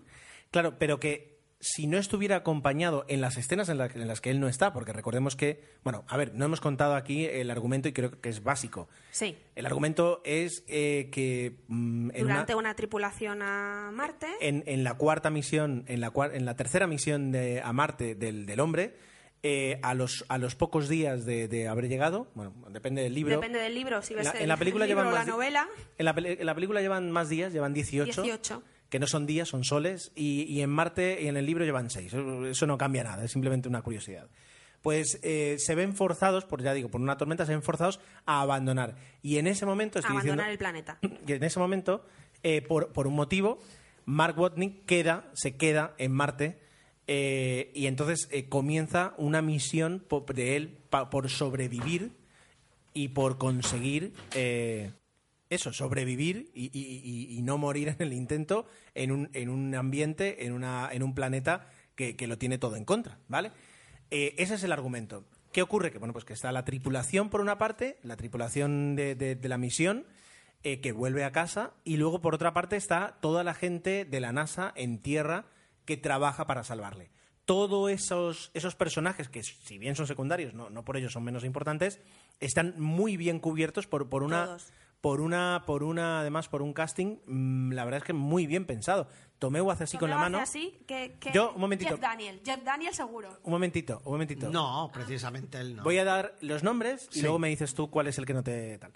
Claro, pero que si no estuviera acompañado en las escenas en, la- en las que él no está, porque recordemos que, bueno, a ver, no hemos contado aquí el argumento y creo que es básico. Sí. El argumento es eh, que mm, en, una- Durante una tripulación a Marte. en, en la cuarta misión, en la, en la tercera misión de, a Marte del, del hombre, eh, a, los, a los pocos días de, de haber llegado, bueno, depende del libro. Depende del libro, si En ves la, el, en la película el libro llevan o la más novela. En la, en la película llevan más días, llevan 18. 18. Que no son días, son soles. Y, y en Marte y en el libro llevan 6. Eso no cambia nada, es simplemente una curiosidad. Pues eh, se ven forzados, por ya digo, por una tormenta, se ven forzados a abandonar. Y en ese momento estoy Abandonar diciendo. el planeta. Y en ese momento, eh, por, por un motivo, Mark Watney queda, se queda en Marte eh, y entonces comienza una misión de él pa- por sobrevivir y por conseguir eh, eso, sobrevivir y, y- y- no morir en el intento en un, en un ambiente, en, una, en un planeta que, lo tiene todo en contra, ¿vale? Eh, ese es el argumento. ¿Qué ocurre? Que bueno, pues que está la tripulación por una parte, la tripulación de, de- de la misión, eh, que vuelve a casa, y luego por otra parte está toda la gente de la NASA en tierra que trabaja para salvarle. Todos esos, esos personajes, que si bien son secundarios, no, no por ello son menos importantes, están muy bien cubiertos por, por una. Por una, por una, además, por un casting, mm, la verdad es que muy bien pensado. Tomeu hace así con la hace mano. así, que- que- Yo, un momentito. Jeff Daniel. Jeff Daniel seguro. Un momentito, un momentito. No, precisamente él no. Voy a dar los nombres y Sí. luego me dices tú cuál es el que no te tal.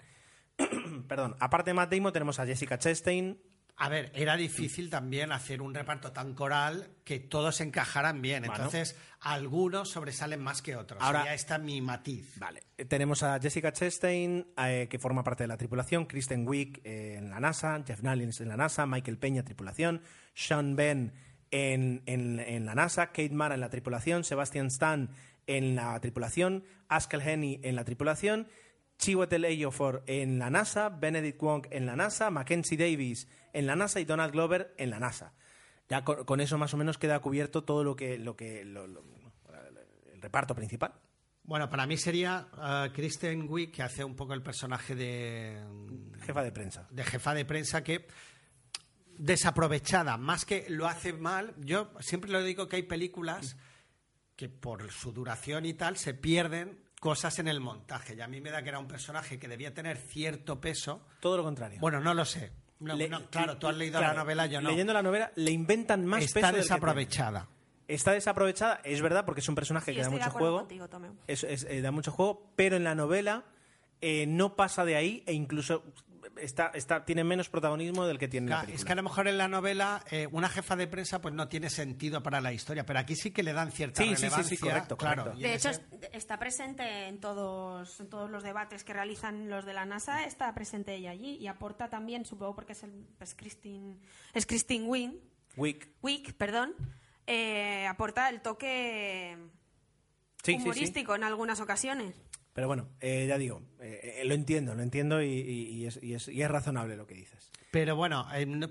Perdón, aparte de Matt Damon tenemos a Jessica Chastain, A ver, era difícil también hacer un reparto tan coral que todos encajaran bien. Bueno. Entonces, algunos sobresalen más que otros. Ahora- ya está mi matiz. Vale. Tenemos a Jessica Chastain, eh, que forma parte de la tripulación, Kristen Wiig eh, en la NASA, Jeff Nallins en la NASA, Michael Peña, tripulación, Sean Ben en, en- en la NASA, Kate Mara en la tripulación, Sebastian Stan en la tripulación, Askel Henny en la tripulación, Chiwetel Ejiofor en la NASA, Benedict Wong en la NASA, Mackenzie Davis en la NASA y Donald Glover en la NASA. Ya con, con eso más o menos queda cubierto todo lo que, lo que lo- lo- el reparto principal. Bueno, para mí sería eh, Kristen Wiig, que hace un poco el personaje de, Jefa de prensa. de jefa de prensa, que desaprovechada, más que lo hace mal. Yo siempre lo digo que hay películas que por su duración y tal se pierden cosas en el montaje. Y a mí me da que era un personaje que debía tener cierto peso. Todo lo contrario. Bueno, no lo sé. No, Le- no, claro, tú has leído claro, la novela, yo no. Leyendo la novela, le inventan más Está peso del que desaprovechada. Está desaprovechada, es verdad, porque es un personaje Sí, que da mucho juego. contigo. Es- es- eh, da mucho juego, pero en la novela eh, no pasa de ahí e incluso está, está, tiene menos protagonismo del que tiene en la Claro, película. es que a lo mejor en la novela eh, una jefa de prensa pues no tiene sentido para la historia, pero aquí sí que le dan cierta Sí, sí, sí, sí, relevancia. correcto, claro. correcto. De hecho, ese- está presente en todos, en todos los debates que realizan los de la NASA, está presente ella allí y aporta también, supongo porque es, el, es Christine, es Christine Wing, Wick. Wick, perdón, eh, aporta el toque Sí, sí, sí. humorístico en algunas ocasiones. Pero bueno, eh, ya digo, eh, eh, lo entiendo, lo entiendo y, y- es, y es- y es razonable lo que dices. Pero bueno, no-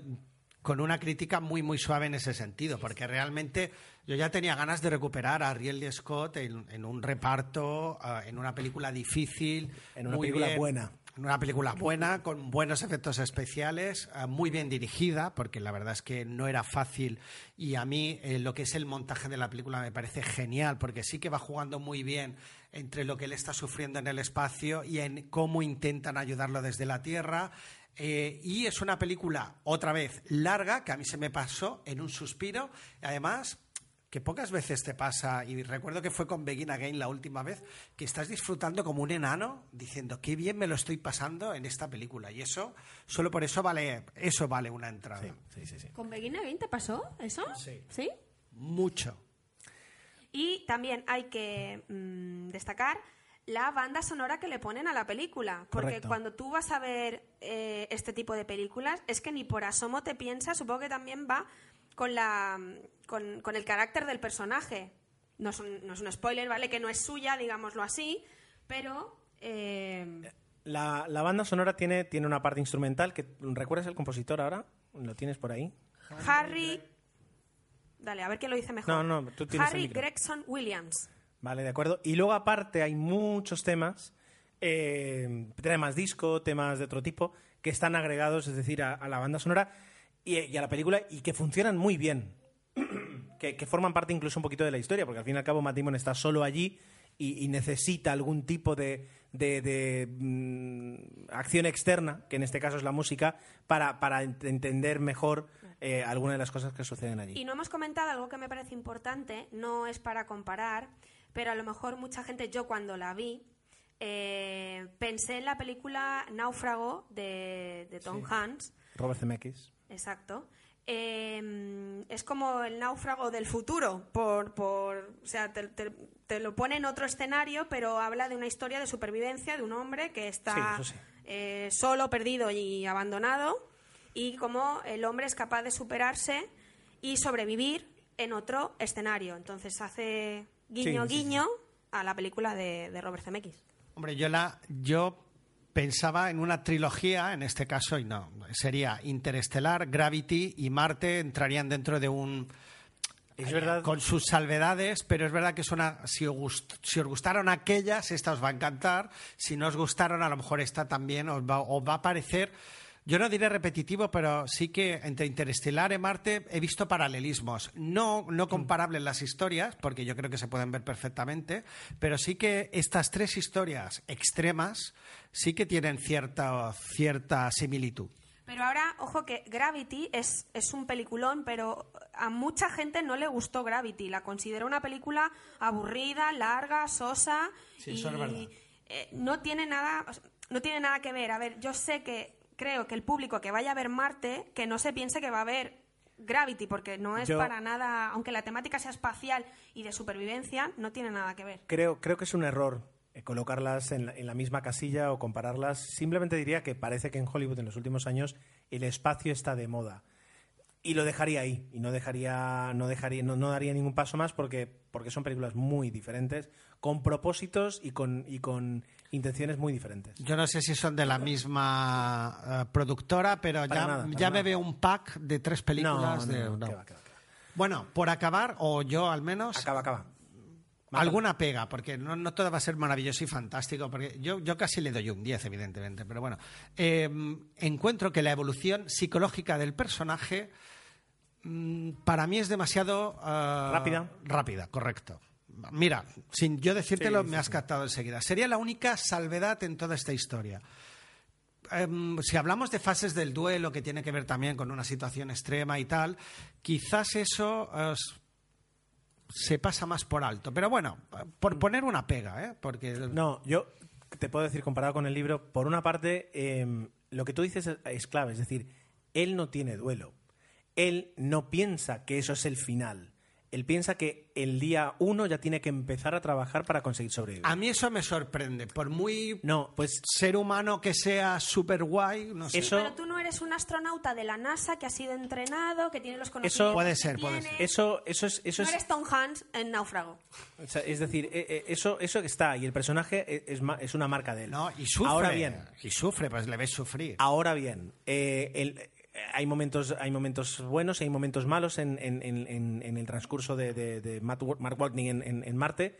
con una crítica muy, muy suave en ese sentido, porque realmente yo ya tenía ganas de recuperar a Ridley Scott en, en un reparto, ah, en una película difícil. En una muy película bien- buena. en una película buena, con buenos efectos especiales, ah, muy bien dirigida, porque la verdad es que no era fácil. Y a mí eh, lo que es el montaje de la película me parece genial, porque sí que va jugando muy bien entre lo que él está sufriendo en el espacio y en cómo intentan ayudarlo desde la Tierra. Eh, y es una película, otra vez, larga, que a mí se me pasó en un suspiro. Además, que pocas veces te pasa, y recuerdo que fue con Begin Again la última vez, que estás disfrutando como un enano diciendo qué bien me lo estoy pasando en esta película. Y eso, solo por eso vale, eso vale una entrada. Sí, sí, sí. ¿Con Begin Again te pasó eso? Sí. ¿Sí? Mucho. Y también hay que mm, destacar la banda sonora que le ponen a la película. Porque Correcto. cuando tú vas a ver eh, este tipo de películas, es que ni por asomo te piensas, supongo que también va con, la, con, con el carácter del personaje. No es, un, no es un spoiler, ¿vale? Que no es suya, digámoslo así, pero... eh, La, la banda sonora tiene, tiene una parte instrumental que ¿recuerdas el compositor ahora? ¿Lo tienes por ahí? Harry... Dale, a ver quién lo dice mejor. No, no, tú tienes el Harry micro. Gregson Williams. Vale, de acuerdo. Y luego aparte hay muchos temas, eh, temas disco, temas de otro tipo, que están agregados, es decir, a, a la banda sonora y, y a la película y que funcionan muy bien. que, que forman parte incluso un poquito de la historia, porque al fin y al cabo Matt Damon está solo allí y, y necesita algún tipo de, de- de, mm, acción externa, que en este caso es la música, para, para ent- entender mejor eh, algunas de las cosas que suceden allí. Y no hemos comentado algo que me parece importante, no es para comparar, pero a lo mejor mucha gente, yo cuando la vi, eh, pensé en la película Náufrago de, de Tom Hanks, Robert Zemeckis. exacto. Eh, es como el náufrago del futuro, por, por, o sea, te, te- te lo pone en otro escenario, pero habla de una historia de supervivencia de un hombre que está Sí, sí. eh, solo, perdido y abandonado, y cómo el hombre es capaz de superarse y sobrevivir en otro escenario. Entonces hace guiño Sí, sí, sí. guiño a la película de, de Robert Zemeckis. Hombre, yo, la, yo pensaba en una trilogía, en este caso, y no, sería Interestelar, Gravity y Marte entrarían dentro de un... Es verdad. Con sus salvedades, pero es verdad que es una, si, os gust- si os gustaron aquellas, esta os va a encantar. Si no os gustaron, a lo mejor esta también os va, os va a parecer. Yo no diré repetitivo, pero sí que entre Interestelar y Marte he visto paralelismos. No, no comparables las historias, porque yo creo que se pueden ver perfectamente, pero sí que estas tres historias extremas sí que tienen cierta, cierta similitud. Pero ahora, ojo que Gravity es, es un peliculón, pero a mucha gente no le gustó Gravity. La considera una película aburrida, larga, sosa Sí, y eso es verdad. eh, no tiene nada, no tiene nada que ver. A ver, yo sé que creo que el público que vaya a ver Marte, que no se piense que va a ver Gravity, porque no es Yo- para nada, aunque la temática sea espacial y de supervivencia, no tiene nada que ver. Creo, creo que es un error eh, colocarlas en la, en la misma casilla o compararlas. Simplemente diría que parece que en Hollywood en los últimos años el espacio está de moda. Y lo dejaría ahí. Y no dejaría, no dejaría, no, no daría ningún paso más porque, porque son películas muy diferentes, con propósitos y con, y con intenciones muy diferentes. Yo no sé si son de la misma eh, productora, pero Para ya, nada, ya me nada. veo un pack de tres películas. no, de, no. Bueno, por acabar, o yo al menos, Acaba, acaba. alguna pega, porque no, no todo va a ser maravilloso y fantástico, porque yo, yo casi le doy un 10, evidentemente, pero bueno, eh, encuentro que la evolución psicológica del personaje mm, para mí es demasiado... eh, Rápida. Rápida, correcto. Mira, sin yo decírtelo, Sí, me has captado enseguida. Sería la única salvedad en toda esta historia. Em, si hablamos de fases del duelo, que tiene que ver también con una situación extrema y tal, quizás eso eh, se pasa más por alto. Pero bueno, por poner una pega, ¿eh? Porque No, yo te puedo decir, comparado con el libro, por una parte, eh, lo que tú dices es, es clave, es decir, él no tiene duelo. Él no piensa que eso es el final. Él piensa que el día uno ya tiene que empezar a trabajar para conseguir sobrevivir. a mí eso me sorprende. Por muy No, pues ser humano que sea súper guay, no sé. Eso- Pero tú no eres un astronauta de la NASA que ha sido entrenado, que tiene los conocimientos. Eso- Puede que ser, puede ser. eso, eso es, eso no es, eres Tom Hanks en Náufrago. o sea, es decir, eh, eh, eso, eso que está y el personaje es, es es una marca de él. No, y sufre. Ahora bien, Y sufre, pues le ves sufrir. Ahora bien, eh, el- hay momentos, hay momentos buenos y hay momentos malos en, en- en- en- el transcurso de, de- de Matt Mark Watney en, Marte.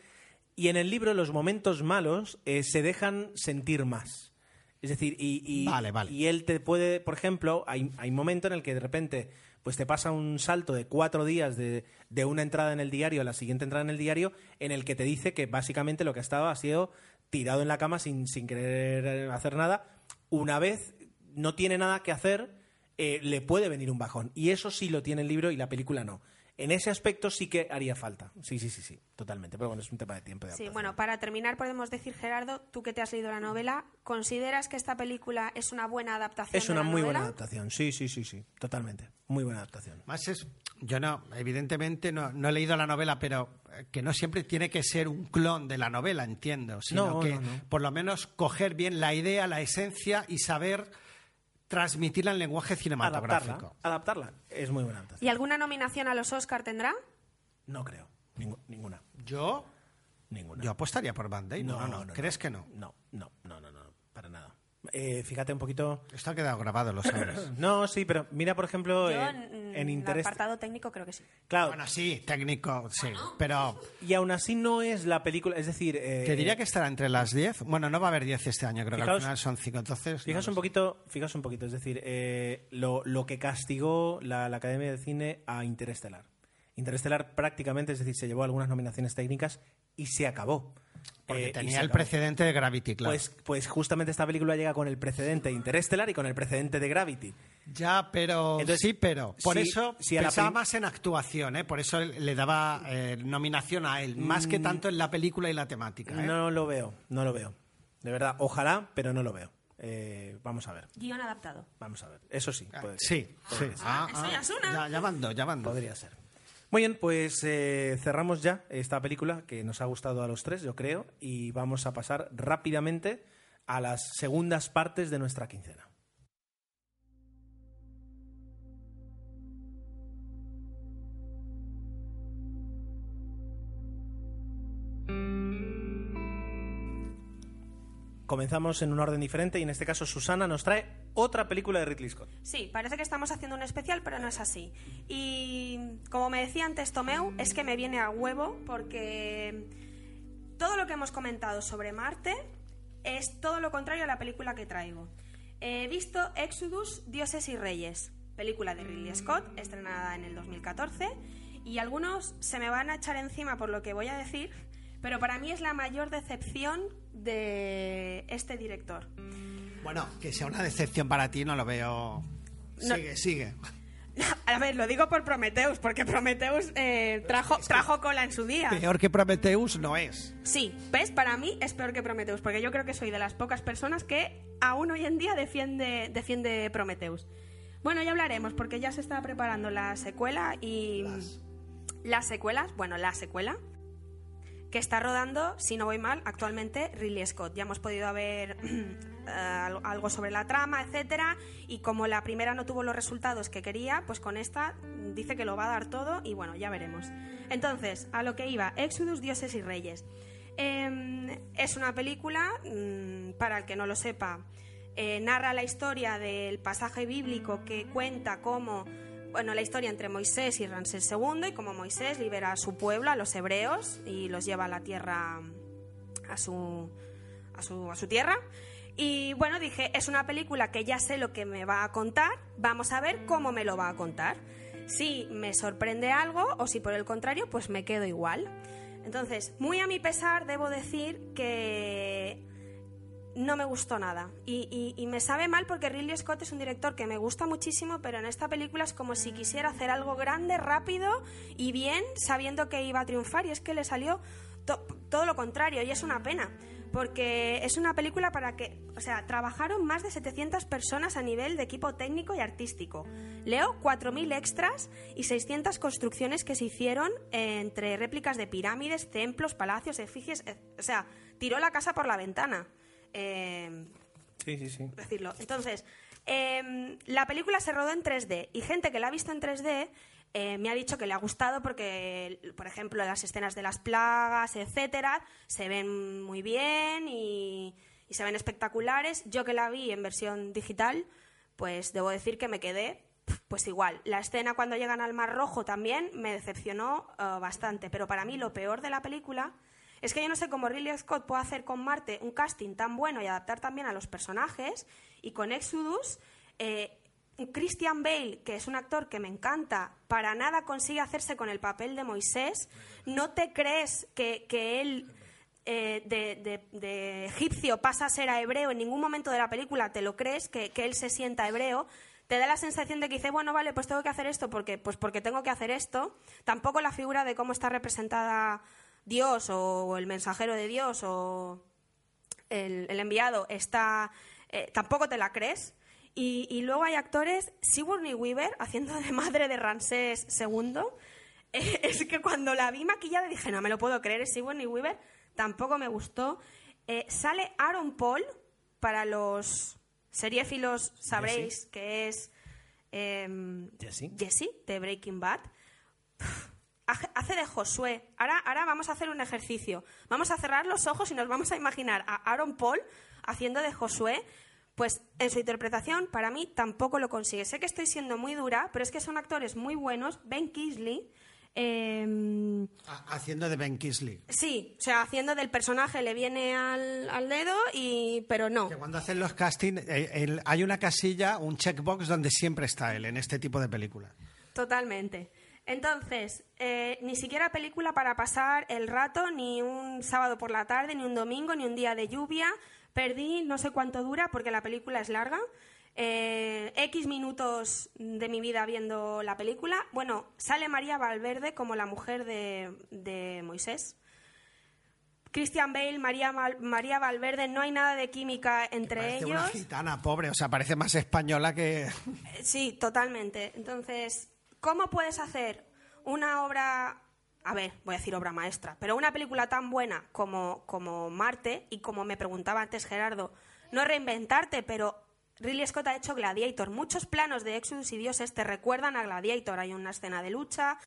Y en el libro los momentos malos eh, se dejan sentir más. Es decir, y, y- Vale, vale. y él te puede, por ejemplo, hay, hay un momento en el que de repente pues te pasa un salto de cuatro días de, de una entrada en el diario a la siguiente entrada en el diario en el que te dice que básicamente lo que ha estado ha sido tirado en la cama sin, sin querer hacer nada. Una vez no tiene nada que hacer, eh, le puede venir un bajón. Y eso sí lo tiene el libro y la película no. En ese aspecto sí que haría falta. Sí, sí, sí, sí, totalmente. Pero bueno, es un tema de tiempo. de Sí, bueno, para terminar podemos decir, Gerardo, tú que te has leído la novela, ¿consideras que esta película es una buena adaptación? Es de una la muy buena adaptación. Sí, sí, sí, sí. Totalmente. Muy buena adaptación. Más es, yo no, evidentemente no, no he leído la novela, pero eh, que no siempre tiene que ser un clon de la novela, entiendo, sino No, que no, no. por lo menos coger bien la idea, la esencia y saber transmitirla en lenguaje cinematográfico. Adaptarla, adaptarla. Es muy buena adaptación. ¿Y alguna nominación a los Oscar tendrá? No creo. Ningu- ninguna. Yo, Ninguna. yo apostaría por Van Damme, ¿no? no, ¿Crees que no? No, no, no, no, no. Para nada. Eh, fíjate un poquito. Esto ha quedado grabado, lo sabes. No, sí, pero mira, por ejemplo, Yo, eh, en en el interés. apartado técnico creo que sí. Claro, bueno, sí, técnico, sí, pero y aún así no es la película. Es decir. eh, te diría que estará entre las 10. Bueno, no va a haber 10 este año, creo que al final son 5, entonces... Fijaos no un poquito, fijaos un poquito, es decir, eh, lo, lo que castigó la, la Academia de Cine a Interestelar. Interestelar prácticamente, es decir, se llevó algunas nominaciones técnicas y se acabó. Porque Eh, tenía el acabó. precedente de Gravity, claro. Pues, pues justamente esta película llega con el precedente de Interestelar y con el precedente de Gravity. Ya, pero Entonces, sí, pero por si- eso si pensaba más en actuación, ¿eh? por eso le daba eh, nominación a él, más que tanto en la película y la temática. ¿eh? Mm. No lo veo, no lo veo. De verdad, ojalá, pero no lo veo. Eh, vamos a ver, Guión adaptado. vamos a ver. Eso sí, Ah, puede ser. sí, sí. Ah, eso ah, ya suena. Ya, ya van dos, ya van dos. Podría ser. Muy bien, pues eh, cerramos ya esta película que nos ha gustado a los tres, yo creo, y vamos a pasar rápidamente a las segundas partes de nuestra quincena. Comenzamos en un orden diferente y en este caso Susana nos trae otra película de Ridley Scott. Sí, parece que estamos haciendo un especial, pero no es así. Y como me decía antes Tomeu, es que me viene a huevo porque todo lo que hemos comentado sobre Marte es todo lo contrario a la película que traigo. He visto Exodus, Dioses y Reyes, película de Ridley Scott, estrenada en el 2014, y algunos se me van a echar encima por lo que voy a decir, pero para mí es la mayor decepción de este director. Bueno, que sea una decepción para ti no lo veo. No. Sigue, sigue. A ver, lo digo por Prometheus, porque Prometheus eh, trajo, trajo cola en su día. Peor que Prometheus no es. Sí, ¿ves? Para mí es peor que Prometheus, porque yo creo que soy de las pocas personas que aún hoy en día defiende, defiende Prometheus. Bueno, ya hablaremos, porque ya se está preparando la secuela y... Las secuelas, bueno, la secuela, que está rodando, si no voy mal, actualmente Ridley Scott. Ya hemos podido ver eh, algo sobre la trama, etcétera, y como la primera no tuvo los resultados que quería, pues con esta dice que lo va a dar todo y bueno, ya veremos. Entonces, a lo que iba, Exodus, Dioses y Reyes. Eh, es una película, mm, para el que no lo sepa, eh, narra la historia del pasaje bíblico que cuenta cómo, bueno, la historia entre Moisés y Ramsés II y cómo Moisés libera a su pueblo, a los hebreos, y los lleva a la tierra, a su, a su, a su tierra. Y bueno, dije, es una película que ya sé lo que me va a contar, vamos a ver cómo me lo va a contar. Si me sorprende algo o si por el contrario, pues me quedo igual. Entonces, muy a mi pesar, debo decir que no me gustó nada. Y, y- y me sabe mal porque Ridley Scott es un director que me gusta muchísimo, pero en esta película es como si quisiera hacer algo grande, rápido y bien, sabiendo que iba a triunfar, y es que le salió to- todo lo contrario, y es una pena. Porque es una película para que, o sea, trabajaron más de 700 personas a nivel de equipo técnico y artístico. Leo 4.000 extras y 600 construcciones que se hicieron eh, entre réplicas de pirámides, templos, palacios, efigies. eh, o sea, tiró la casa por la ventana. Eh, Sí, sí, sí. decirlo. Entonces, em, la película se rodó en 3D y gente que la ha visto en 3D eh, me ha dicho que le ha gustado porque, por ejemplo, las escenas de las plagas, etcétera, se ven muy bien y, y se ven espectaculares. Yo que la vi en versión digital, pues debo decir que me quedé pues igual. La escena cuando llegan al Mar Rojo también me decepcionó eh, bastante, pero para mí lo peor de la película es que yo no sé cómo Ridley Scott puede hacer con Marte un casting tan bueno y adaptar también a los personajes y con Exodus eh, Christian Bale, que es un actor que me encanta, para nada consigue hacerse con el papel de Moisés. No te crees que, que él eh, de, egipcio pasa a ser a hebreo en ningún momento de la película, te lo crees, que, que él se sienta hebreo. Te da la sensación de que dice, bueno, vale, pues tengo que hacer esto porque, pues porque tengo que hacer esto. Tampoco la figura de cómo está representada Dios o el mensajero de Dios o el, el enviado está eh, tampoco te la crees. Y, y luego hay actores Sigourney Weaver haciendo de madre de Ramsés II Eh, es que cuando la vi maquillada dije no me lo puedo creer es Sigourney Weaver tampoco me gustó. Eh, sale Aaron Paul para los seriéfilos sabréis que es em, Jesse. Jesse de Breaking Bad hace de Josué. Ahora, ahora vamos a hacer un ejercicio. Vamos a cerrar los ojos y nos vamos a imaginar a Aaron Paul haciendo de Josué. Pues en su interpretación, para mí, tampoco lo consigue. Sé que estoy siendo muy dura, pero es que son actores muy buenos. Ben Kingsley. eh, Ha- Haciendo de Ben Kingsley. sí, o sea, haciendo del personaje le viene al, al dedo, y, pero no. Que cuando hacen los castings eh, hay una casilla, un checkbox donde siempre está él en este tipo de películas. Totalmente. Entonces, eh, ni siquiera película para pasar el rato, ni un sábado por la tarde, ni un domingo, ni un día de lluvia. Perdí no sé cuánto dura porque la película es larga. Eh, X minutos de mi vida viendo la película. Bueno, sale María Valverde como la mujer de, de Moisés. Christian Bale, María, María Valverde, no hay nada de química entre Parece ellos. una gitana, pobre, o sea, parece más española que... Eh, Sí, totalmente. Entonces, ¿cómo puedes hacer una obra, a ver, voy a decir obra maestra, pero una película tan buena como, como Marte, y como me preguntaba antes Gerardo, no reinventarte, pero Ridley Scott ha hecho Gladiator. Muchos planos de Exodus y Dioses te recuerdan a Gladiator. Hay una escena de lucha,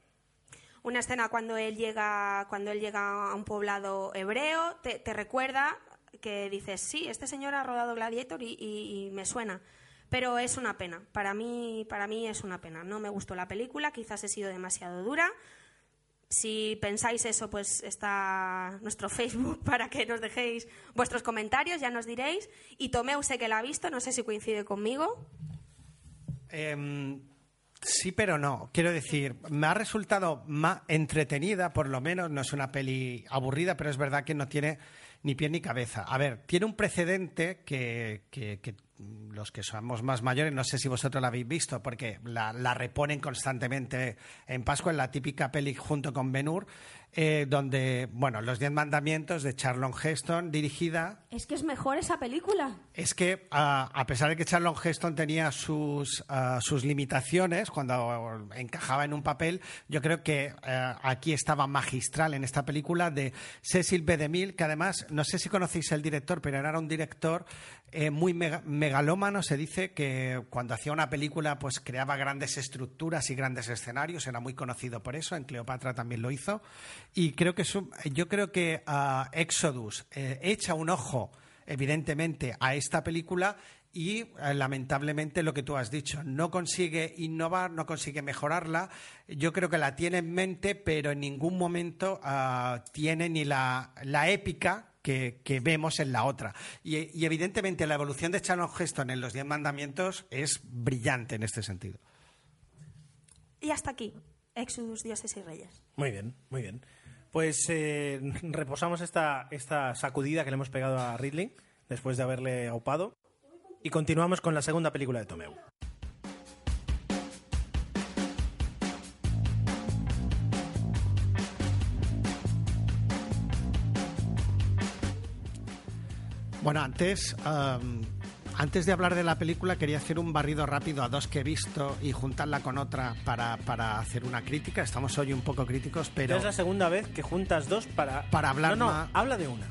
una escena cuando él llega cuando él llega a un poblado hebreo te, recuerda que dices sí este señor ha rodado Gladiator y me suena pero es una pena para mí para mí es una pena no me gustó la película quizás he sido demasiado dura si pensáis eso pues está nuestro Facebook para que nos dejéis vuestros comentarios ya nos diréis y Tomeu sé que la ha visto no sé si coincide conmigo Em, sí, pero no. Quiero decir, me ha resultado más entretenida, por lo menos. No es una peli aburrida, pero es verdad que no tiene ni pie ni cabeza. A ver, tiene un precedente que, los que somos más mayores, no sé si vosotros la habéis visto, porque la, la reponen constantemente en Pascua, en la típica peli junto con Ben Hur, eh, donde, bueno, Los Diez Mandamientos de Charlon Heston, dirigida Es que es mejor esa película. es que ah, a pesar de que Charlon Heston tenía sus, ah, sus limitaciones cuando encajaba en un papel, yo creo que ah, aquí estaba magistral en esta película de Cecil B. DeMille, que además, no sé si conocéis el director, pero era un director eh, muy mega- megalómano. Se dice que cuando hacía una película pues creaba grandes estructuras y grandes escenarios, era muy conocido por eso, en Cleopatra también lo hizo. Y creo que es un- yo creo que ah, Exodus eh, echa un ojo evidentemente, a esta película y eh, lamentablemente lo que tú has dicho, no consigue innovar, no consigue mejorarla. Yo creo que la tiene en mente, pero en ningún momento ah, tiene ni la, la épica que, que vemos en la otra. Y, y evidentemente la evolución de Charlton Heston en los Diez Mandamientos es brillante en este sentido. y hasta aquí Exodus Dioses y Reyes Muy bien, muy bien. Pues eh, reposamos esta, esta sacudida que le hemos pegado a Ridley después de haberle aupado y continuamos con la segunda película de Tomeu. Bueno, antes, antes de hablar de la película, quería hacer un barrido rápido a dos que he visto y juntarla con otra para, para hacer una crítica. Estamos hoy un poco críticos, pero... Es la segunda vez que juntas dos para... Para hablar No, no, más- habla de una.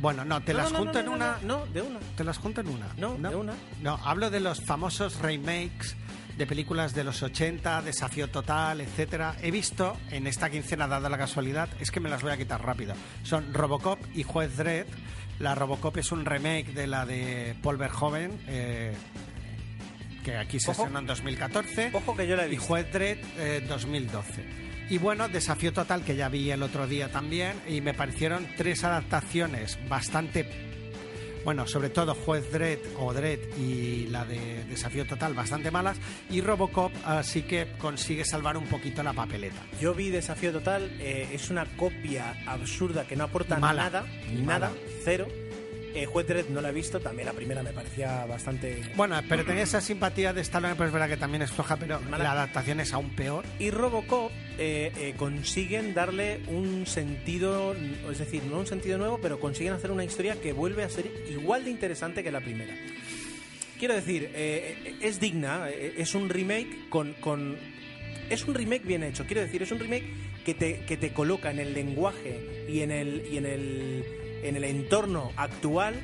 Bueno, no, te No, las no, junto en no, una... No, de una. ¿Te las junto en una? No, de una. No, hablo de los famosos remakes de películas de los 80, Desafío Total, etcétera. He visto en esta quincena, dada la casualidad, es que me las voy a quitar rápido. Son Robocop y Juez Dredd. La Robocop es un remake de la de Paul Verhoeven. eh, que aquí se Ojo. estrenó en 2014. Ojo que yo la he Y visto. Juez Dredd eh, 2012. Y bueno, Desafío Total, que ya vi el otro día también, y me parecieron tres adaptaciones bastante. Bueno, sobre todo Juez Dredd o Dredd y la de Desafío Total bastante malas. Y Robocop así que consigue salvar un poquito la papeleta. Yo vi Desafío Total, eh, es una copia absurda que no aporta Mala. nada, nada, cero. Eh, Juez Dredd no la he visto, también la primera me parecía bastante... Bueno, pero tenía esa simpatía de Stallone, pero es verdad que también es floja, pero Mala. la adaptación es aún peor. Y Robocop eh, eh, consiguen darle un sentido, es decir, no un sentido nuevo, pero consiguen hacer una historia que vuelve a ser igual de interesante que la primera. Quiero decir, eh, es digna, es un remake con, con- Es un remake bien hecho, quiero decir, es un remake que te, que te coloca en el lenguaje y en el, y en el, en el entorno actual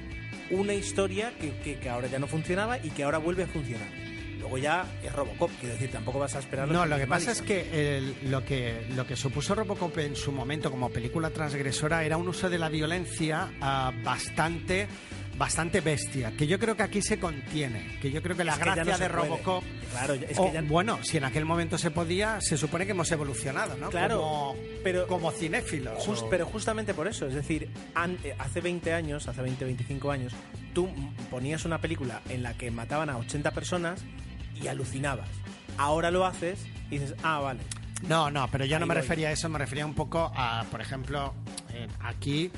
una historia que, que- que ahora ya no funcionaba y que ahora vuelve a funcionar. Luego ya es Robocop, quiero decir, tampoco vas a esperar No, lo que pasa es que el- lo que lo que supuso Robocop en su momento como película transgresora era un uso de la violencia ah, bastante bastante bestia, que yo creo que aquí se contiene, que yo creo que la Es que ya gracia no de. Robocop Claro, es o, que ya... bueno, si en aquel momento se podía, se supone que hemos evolucionado, ¿no? Claro, como, pero- como cinéfilos. O- pero justamente por eso, es decir, an- eh, hace 20 años, hace 20, 25 años, tú ponías una película en la que mataban a 80 personas y alucinabas. Ahora lo haces y dices, ah, vale. No, no, pero yo Ahí no me voy. refería a eso, me refería un poco a, por ejemplo, en- aquí,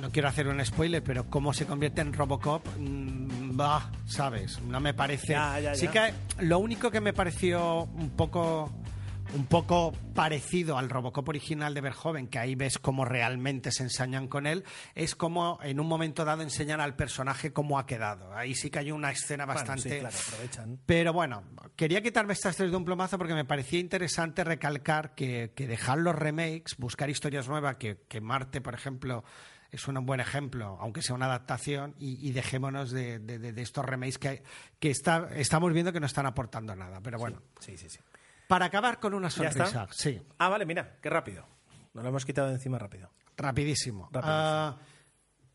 no quiero hacer un spoiler, pero cómo se convierte en Robocop, mm, bah, ¿sabes? No me parece... Ya, ya, sí que lo único que me pareció un poco un poco parecido al Robocop original de Verhoeven, que ahí ves cómo realmente se ensañan con él, es como en un momento dado enseñan al personaje cómo ha quedado. Ahí sí que hay una escena Bueno, bastante... sí, claro, aprovechan. Pero bueno, quería quitarme estas tres de un plomazo porque me parecía interesante recalcar que, que dejar los remakes, buscar historias nuevas, que, que Marte, por ejemplo, es un buen ejemplo, aunque sea una adaptación, y, y dejémonos de, de- de- estos remakes que, que está, estamos viendo que no están aportando nada. Pero bueno, Sí, sí, sí. Para acabar con una ¿Ya está? sonrisa, sí, Ah, vale, mira, qué rápido. Nos lo hemos quitado de encima rápido. rapidísimo. Rapidísimo. Ah,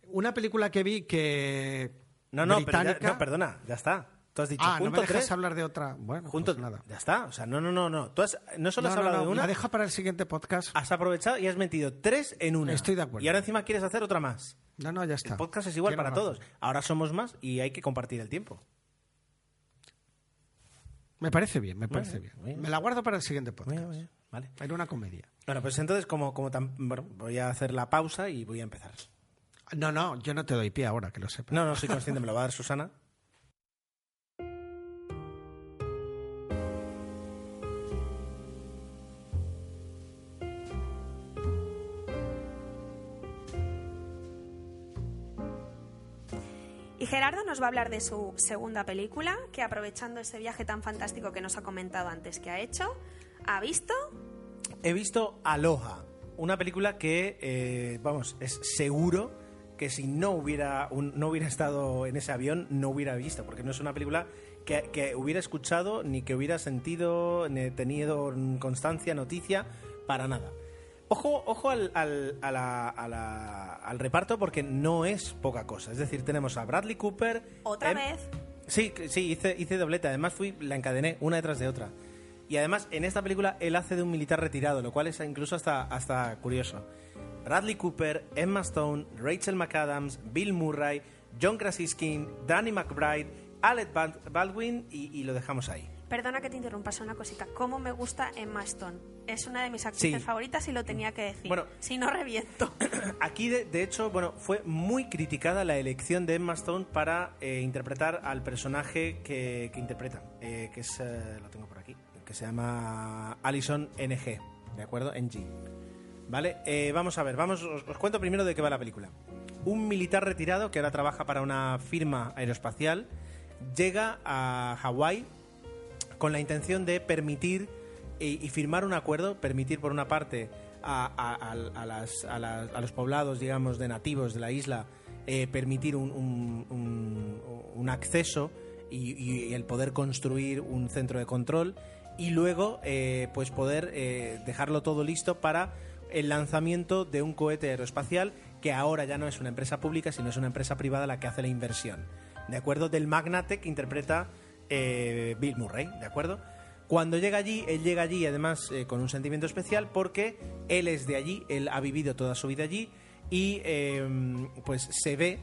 una película que vi que... No, no, pero ya- británica- no, perdona, ya está. Tú has dicho Ah, no junto me dejas hablar de otra. Bueno, junto, pues nada. ya está. O sea, no, no, no, no. Tú has, no solo No, has no, hablado no, de una, La dejo para el siguiente podcast. has aprovechado y has metido tres en una. Estoy de acuerdo. Y ahora encima quieres hacer otra más. No, no, ya está. El podcast es igual Quiero para todos. Ahora somos más y hay que compartir el tiempo. Me parece bien, me parece bien. Me la guardo para el siguiente podcast. bien, bien. Vale. Era una comedia. Bueno, pues entonces, como, como tan- bueno, voy a hacer la pausa y voy a empezar. No, no, yo no te doy pie ahora, que lo sepas. No, no, soy consciente, me lo va a dar Susana. Gerardo nos va a hablar de su segunda película, que aprovechando ese viaje tan fantástico que nos ha comentado antes que ha hecho, ha visto He visto Aloha, una película que, eh, vamos, es seguro que si no hubiera, no hubiera estado en ese avión, no hubiera visto, porque no es una película que hubiera escuchado, ni que hubiera sentido, ni tenido constancia, noticia, para nada. Ojo, ojo al, al- a la- a la- al reparto porque no es poca cosa. Es decir, tenemos a Bradley Cooper. otra Em- vez. Sí, sí, hice, hice doblete. Además, fui, la encadené una detrás de otra. Y además, en esta película, él hace de un militar retirado, lo cual es incluso hasta, hasta curioso. Bradley Cooper, Emma Stone, Rachel McAdams, Bill Murray, John Krasinski, Danny McBride, Alec Bal- Baldwin y, y lo dejamos ahí. Perdona que te interrumpa, solo una cosita. ¿Cómo me gusta Emma Stone? Es una de mis actrices Sí. favoritas y lo tenía que decir. Bueno. si no reviento. Aquí, de, de hecho, bueno, fue muy criticada la elección de Emma Stone para eh, interpretar al personaje que, que interpreta, eh, que es, eh, lo tengo por aquí, que se llama Alison NG, ¿de acuerdo? NG. ¿Vale? Vamos a ver, vamos, os, os cuento primero de qué va la película. Un militar retirado que ahora trabaja para una firma aeroespacial llega a Hawái con la intención de permitir y, y firmar un acuerdo, permitir por una parte a, los poblados, digamos, de nativos de la isla, eh, permitir un, acceso y, el poder construir un centro de control y luego eh, pues poder eh, dejarlo todo listo para el lanzamiento de un cohete aeroespacial que ahora ya no es una empresa pública, sino es una empresa privada la que hace la inversión. ¿De acuerdo? Del magnate que interpreta eh, Bill Murray, ¿de acuerdo? Cuando llega allí, él llega allí además eh, con un sentimiento especial porque él es de allí, él ha vivido toda su vida allí y eh, pues se ve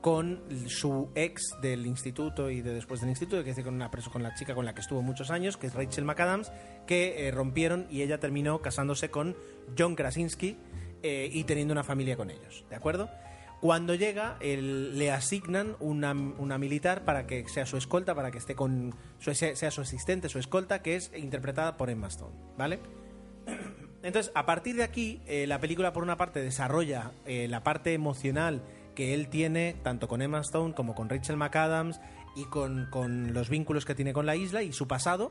con su ex del instituto y de después del instituto, que es con una con la chica con la que estuvo muchos años, que es Rachel McAdams, que eh, rompieron y ella terminó casándose con John Krasinski y teniendo una familia con ellos, ¿de acuerdo? Cuando llega, él- le asignan una, una militar para que sea su escolta, para que esté con sea, su asistente, su escolta, que es interpretada por Emma Stone, ¿vale? Entonces, a partir de aquí, eh, la película, por una parte, desarrolla eh, la parte emocional que él tiene, tanto con Emma Stone como con Rachel McAdams, y con, con los vínculos que tiene con la isla y su pasado.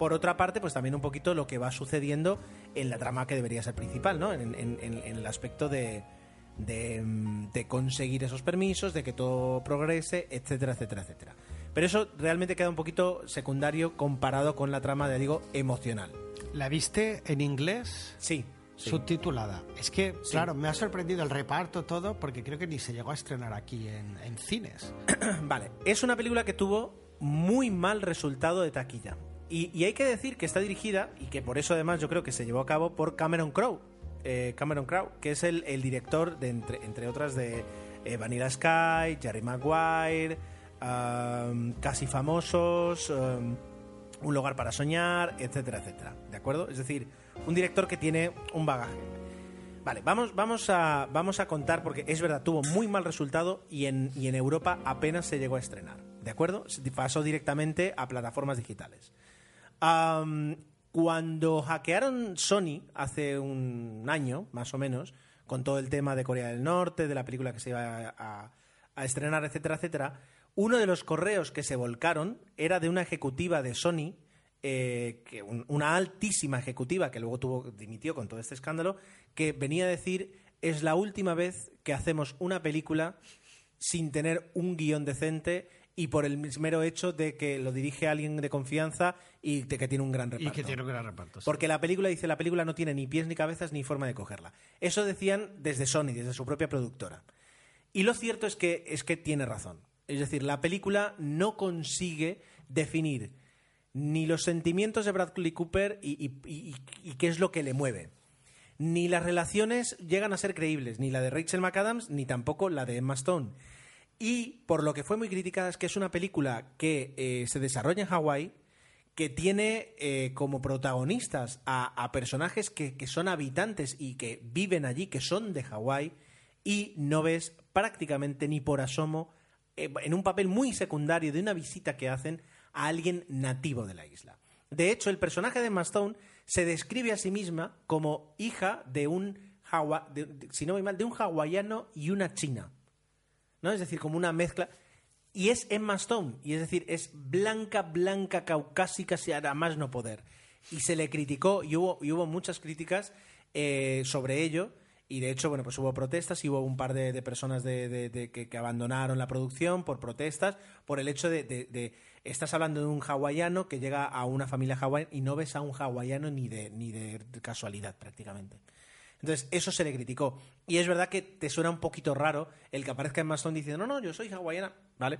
Por otra parte, pues también un poquito lo que va sucediendo en la trama que debería ser principal, ¿no? En el aspecto de, de, mm, de conseguir esos permisos, de que todo progrese, etcétera, etcétera, etcétera. Pero eso realmente queda un poquito secundario comparado con la trama, de digo, emocional. ¿La viste en inglés? Sí. sí. Subtitulada. Es que, claro, me ha sorprendido el reparto, todo, porque creo que ni se llegó a estrenar aquí en, en cines. Vale, es una película que tuvo muy mal resultado de taquilla. Y, y hay que decir que está dirigida, y que por eso además yo creo que se llevó a cabo por Cameron Crowe. Eh, Cameron Crowe, que es el, director, de entre, otras, de eh, Vanilla Sky, Jerry Maguire, Casi Famosos, Un lugar para soñar, etcétera, etcétera. ¿De acuerdo? Es decir, un director que tiene un bagaje. Vale, vamos, vamos, a, vamos a contar, porque es verdad, tuvo muy mal resultado y en, y en Europa apenas se llegó a estrenar. ¿De acuerdo? Pasó directamente a plataformas digitales. Cuando hackearon Sony hace un año, más o menos, con todo el tema de Corea del Norte, de la película que se iba a, estrenar, etcétera, etcétera, uno de los correos que se volcaron era de una ejecutiva de Sony, eh, que un- una altísima ejecutiva que luego tuvo, dimitió con todo este escándalo, que venía a decir es la última vez que hacemos una película sin tener un guion decente y por el mero hecho de que lo dirige alguien de confianza y de que tiene un gran reparto. Y que tiene un gran reparto. sí. Porque la película dice la película no tiene ni pies ni cabezas ni forma de cogerla. Eso decían desde Sony, desde su propia productora. Y lo cierto es que es que tiene razón. Es decir, la película no consigue definir ni los sentimientos de Bradley Cooper y, y- y- y qué es lo que le mueve. Ni las relaciones llegan a ser creíbles, ni la de Rachel McAdams, ni tampoco la de Emma Stone. Y por lo que fue muy criticada es que es una película que eh, se desarrolla en Hawái, que tiene eh, como protagonistas a, personajes que, son habitantes y que viven allí, que son de Hawái, y no ves prácticamente ni por asomo, eh, en un papel muy secundario de una visita que hacen a alguien nativo de la isla. De hecho, el personaje de Emma Stone se describe a sí misma como hija de un, hawa- si no mal, de un hawaiano y una china. ¿No? Es decir, como una mezcla. Y es Emma Stone, y es decir, es blanca, blanca, caucásica, si a más no poder. Y se le criticó, y hubo, y hubo muchas críticas eh, sobre ello, y de hecho, bueno, pues hubo protestas, y hubo un par de, de personas de, de- que, abandonaron la producción por protestas, por el hecho de- estás hablando de un hawaiano que llega a una familia hawaiana y no ves a un hawaiano ni de, ni de casualidad prácticamente. Entonces, eso se le criticó. Y es verdad que te suena un poquito raro el que aparezca en Stone diciendo, no, no, yo soy hawaiana, ¿vale?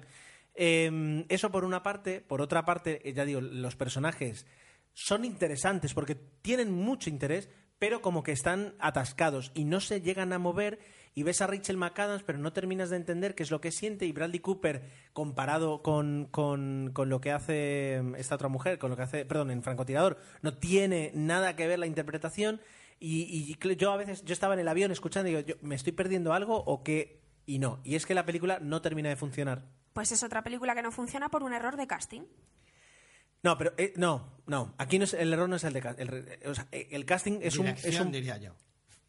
Eh, eso por una parte. Por otra parte, eh, ya digo, los personajes son interesantes porque tienen mucho interés, pero como que están atascados y no se llegan a mover y ves a Rachel McAdams pero no terminas de entender qué es lo que siente y Bradley Cooper comparado con, con, con lo que hace mm, esta otra mujer, con lo que hace, perdón, en Francotirador, no tiene nada que ver la interpretación y, yo a veces, yo estaba en el avión escuchando y digo, yo, ¿me estoy perdiendo algo o qué? Y no, y es que la película no termina de funcionar. Pues es otra película que no funciona por un error de casting. No, pero eh, no, no. Aquí no es, el error no es el de ca- el, re- o sea, eh, el casting es un, Dirección, es un diría yo.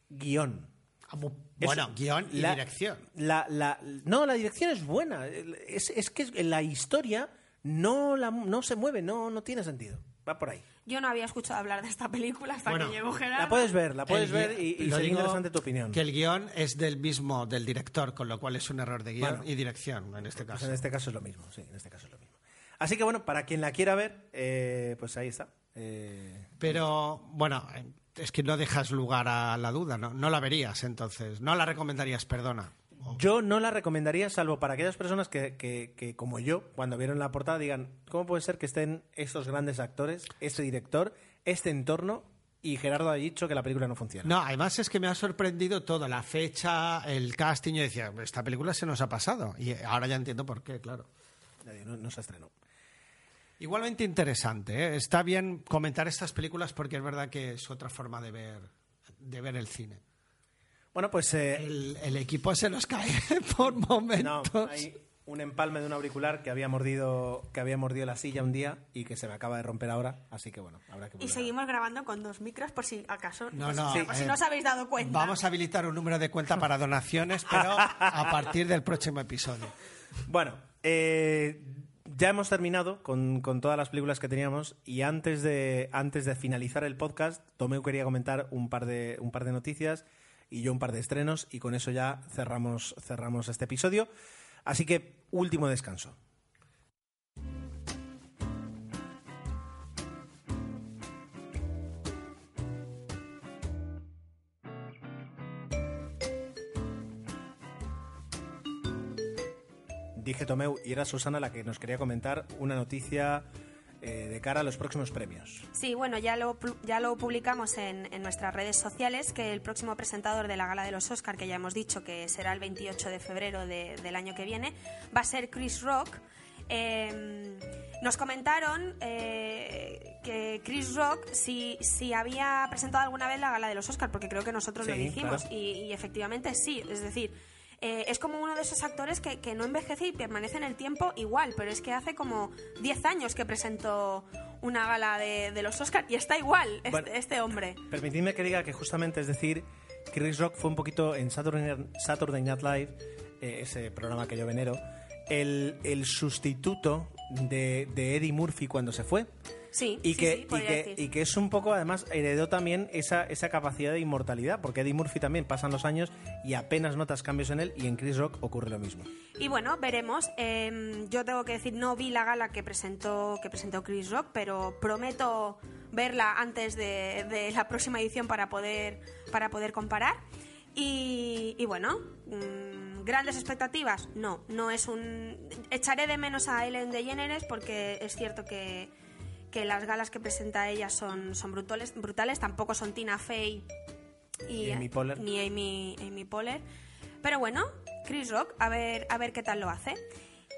guion. Ah, Es- Bueno, guion y la- dirección. La, la- no, la dirección es buena. Es, es que la historia no, la, no se mueve, no, no tiene sentido. Va por ahí. Yo no había escuchado hablar de esta película hasta Bueno, que llegó Gerardo. La puedes ver, la puedes El ver y, y sería digo interesante tu opinión. Que el guion es del mismo, del director, con lo cual es un error de guion Bueno. y dirección en este Pues caso. en este caso es lo mismo, sí, en este caso es lo mismo. Así que bueno, para quien la quiera ver, eh, pues ahí está. Eh, Pero, bueno, es que no dejas lugar a la duda, ¿no? No la verías entonces. No la recomendarías, perdona. Yo no la recomendaría, salvo para aquellas personas que, que- que, como yo, cuando vieron la portada, digan, ¿cómo puede ser que estén estos grandes actores, este director, este entorno, y Gerardo ha dicho que la película no funciona? No, además es que me ha sorprendido todo, la fecha, el casting. Yo decía, esta película se nos ha pasado. Y ahora ya entiendo por qué, claro. No, no se estrenó. Igualmente interesante, ¿eh? está bien comentar estas películas porque es verdad que es otra forma de ver, de ver el cine. Bueno, pues... eh, El, el equipo se nos cae por no, momentos. hay un empalme de un auricular que había mordido que había mordido la silla un día y que se me acaba de romper ahora, así que bueno, habrá que Y volver seguimos grabando con dos micros por si acaso. No, no, por si eh, no os habéis dado cuenta. Vamos a habilitar un número de cuenta para donaciones, pero a partir del próximo episodio. Bueno, eh, ya hemos terminado con, con todas las películas que teníamos y antes de, antes de finalizar el podcast, Tomeu quería comentar un par, de, un par de noticias y yo un par de estrenos y con eso ya cerramos, cerramos este episodio. Así que, último descanso. Dije Tomeu y era Susana la que nos quería comentar una noticia eh, de cara a los próximos premios. Sí, bueno, ya lo, ya lo publicamos en, en nuestras redes sociales, que el próximo presentador de la gala de los Oscar, que ya hemos dicho que será el 28 de febrero de- del año que viene, va a ser Chris Rock. Eh, nos comentaron eh, que Chris Rock si, si había presentado alguna vez la gala de los Oscar, porque creo que nosotros lo dijimos, claro. y, y efectivamente sí, es decir, eh, es como uno de esos actores que, que no envejece y permanece en el tiempo igual, pero es que hace como 10 años que presentó una gala de, de los Oscars y está igual este, este hombre. Permitidme que diga que justamente, es decir, Chris Rock fue un poquito en Saturday, Saturday Night Live, eh, ese programa que yo venero, el, el sustituto de, de Eddie Murphy cuando se fue. Sí, Y sí, que, sí, y, que, decir. y que es un poco, además, heredó también esa, esa capacidad de inmortalidad, porque Eddie Murphy también pasan los años y apenas notas cambios en él, y en Chris Rock ocurre lo mismo. Y bueno, veremos. Eh, yo tengo que decir, no vi la gala que presentó, que presentó Chris Rock, pero prometo verla antes de, de la próxima edición para poder, para poder comparar. Y, y bueno, mm, grandes expectativas. No, no es un. Echaré de menos a Ellen DeGeneres porque es cierto que, que las galas que presenta ella son, son brutales, brutales. Tampoco son Tina Fey y, Ni Amy Poehler. ni Amy, Amy Poehler. Pero bueno, Chris Rock, a ver, a ver qué tal lo hace.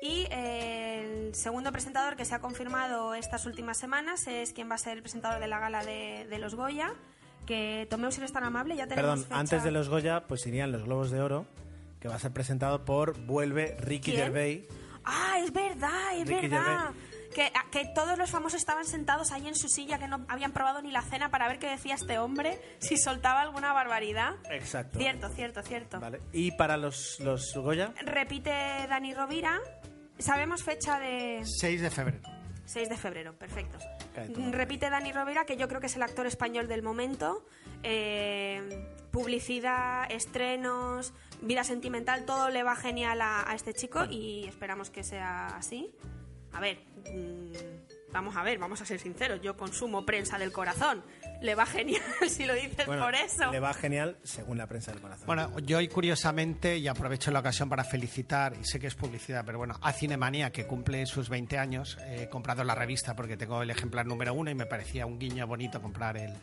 Y eh, el segundo presentador que se ha confirmado estas últimas semanas es quien va a ser el presentador de la gala de, de los Goya. Que Tomeu, si eres tan amable, ya tenemos Perdón, fecha. antes de los Goya, pues irían los Globos de Oro, que va a ser presentado por Vuelve Ricky ¿Quién? Gervais. Ah, es verdad, es Ricky verdad. Que, que todos los famosos estaban sentados ahí en su silla, que no habían probado ni la cena para ver qué decía este hombre, si soltaba alguna barbaridad. Exacto. Cierto, cierto, cierto. Vale. Y para los, los Goya, Repite Dani Rovira. Sabemos fecha de 6 de febrero. 6 de febrero, perfecto. Repite Dani Rovira, que yo creo que es el actor español del momento. Eh, publicidad, estrenos, vida sentimental, todo le va genial a, a este chico y esperamos que sea así. A ver, mm, vamos a ver, vamos a ser sinceros. Yo consumo prensa del corazón. Le va genial si lo dices bueno, por eso. le va genial según la prensa del corazón. Bueno, yo hoy curiosamente, y aprovecho la ocasión para felicitar, y sé que es publicidad, pero bueno, a Cinemanía, que cumple sus 20 años, he comprado la revista porque tengo el ejemplar número uno y me parecía un guiño bonito comprar el,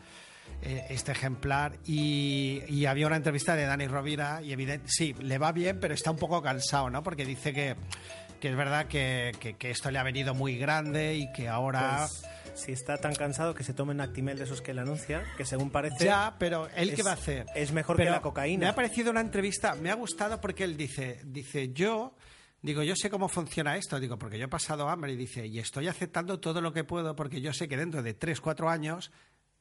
eh, este ejemplar. Y, y había una entrevista de Dani Rovira y evidente, sí, le va bien, pero está un poco cansado, ¿no? Porque dice que, que es verdad que, que- que esto le ha venido muy grande y que ahora... Pues, si está tan cansado que se tome un Actimel de esos que él anuncia, que según parece... Ya, pero él es- qué va a hacer? es mejor Pero que la cocaína. Me ha parecido una entrevista, me ha gustado porque él dice, dice, yo digo, yo sé cómo funciona esto, digo, porque yo he pasado hambre y dice, y estoy aceptando todo lo que puedo porque yo sé que dentro de tres, cuatro años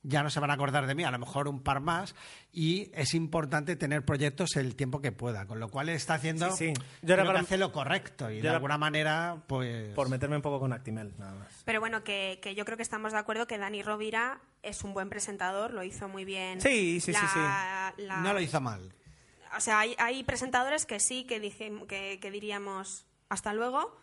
ya no se van a acordar de mí, a lo mejor un par más, y es importante tener proyectos el tiempo que pueda, con lo cual está haciendo, Sí, sí. Yo creo que hace lo correcto y yo de era- alguna manera, pues... Por meterme un poco con Actimel, nada más. Pero bueno, que, que yo creo que estamos de acuerdo que Dani Rovira es un buen presentador, lo hizo muy bien. Sí, sí, sí, la- No lo hizo mal. O sea, hay, hay presentadores que sí, que, dije, que, que diríamos hasta luego.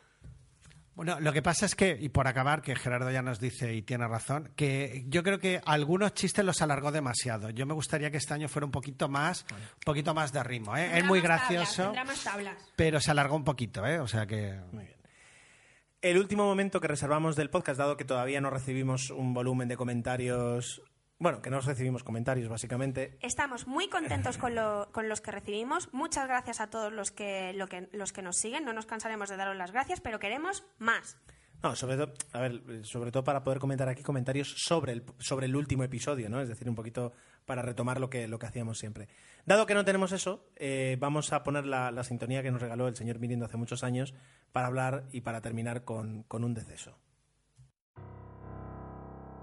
Bueno, lo que pasa es que, y por acabar, que Gerardo ya nos dice y tiene razón, que yo creo que algunos chistes los alargó demasiado. Yo me gustaría que este año fuera un poquito más, un poquito más de ritmo. ¿eh? Es muy gracioso, más tablas. pero se alargó un poquito, ¿eh? O sea que. Muy bien. El último momento que reservamos del podcast, dado que todavía no recibimos un volumen de comentarios. Bueno, que no recibimos comentarios, básicamente. Estamos muy contentos con, lo- con los que recibimos. Muchas gracias a todos los que, lo que, los que nos siguen. No nos cansaremos de daros las gracias, pero queremos más. No, sobre todo, a ver, sobre todo para poder comentar aquí comentarios sobre el, sobre el último episodio, ¿no? Es decir, un poquito para retomar lo que, lo que hacíamos siempre. Dado que no tenemos eso, eh, vamos a poner la, la sintonía que nos regaló el señor Mirindo hace muchos años para hablar y para terminar con, con un deceso.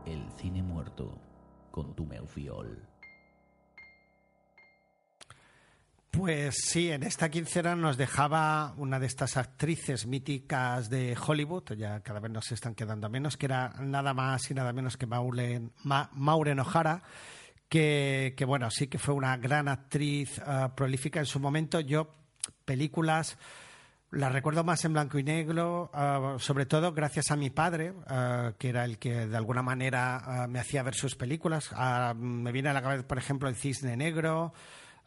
El cine muerto con tu Fiol. Pues sí, en esta quincena nos dejaba una de estas actrices míticas de Hollywood, ya cada vez nos están quedando menos, que era nada más y nada menos que Maureen, Ma- O'Hara, que, bueno, sí que fue una gran actriz eh, prolífica en su momento. Yo, películas, las recuerdo más en blanco y negro, eh, sobre todo gracias a mi padre, eh, que era el que de alguna manera eh, me hacía ver sus películas. Ah, me viene a la cabeza, por ejemplo, El Cisne Negro,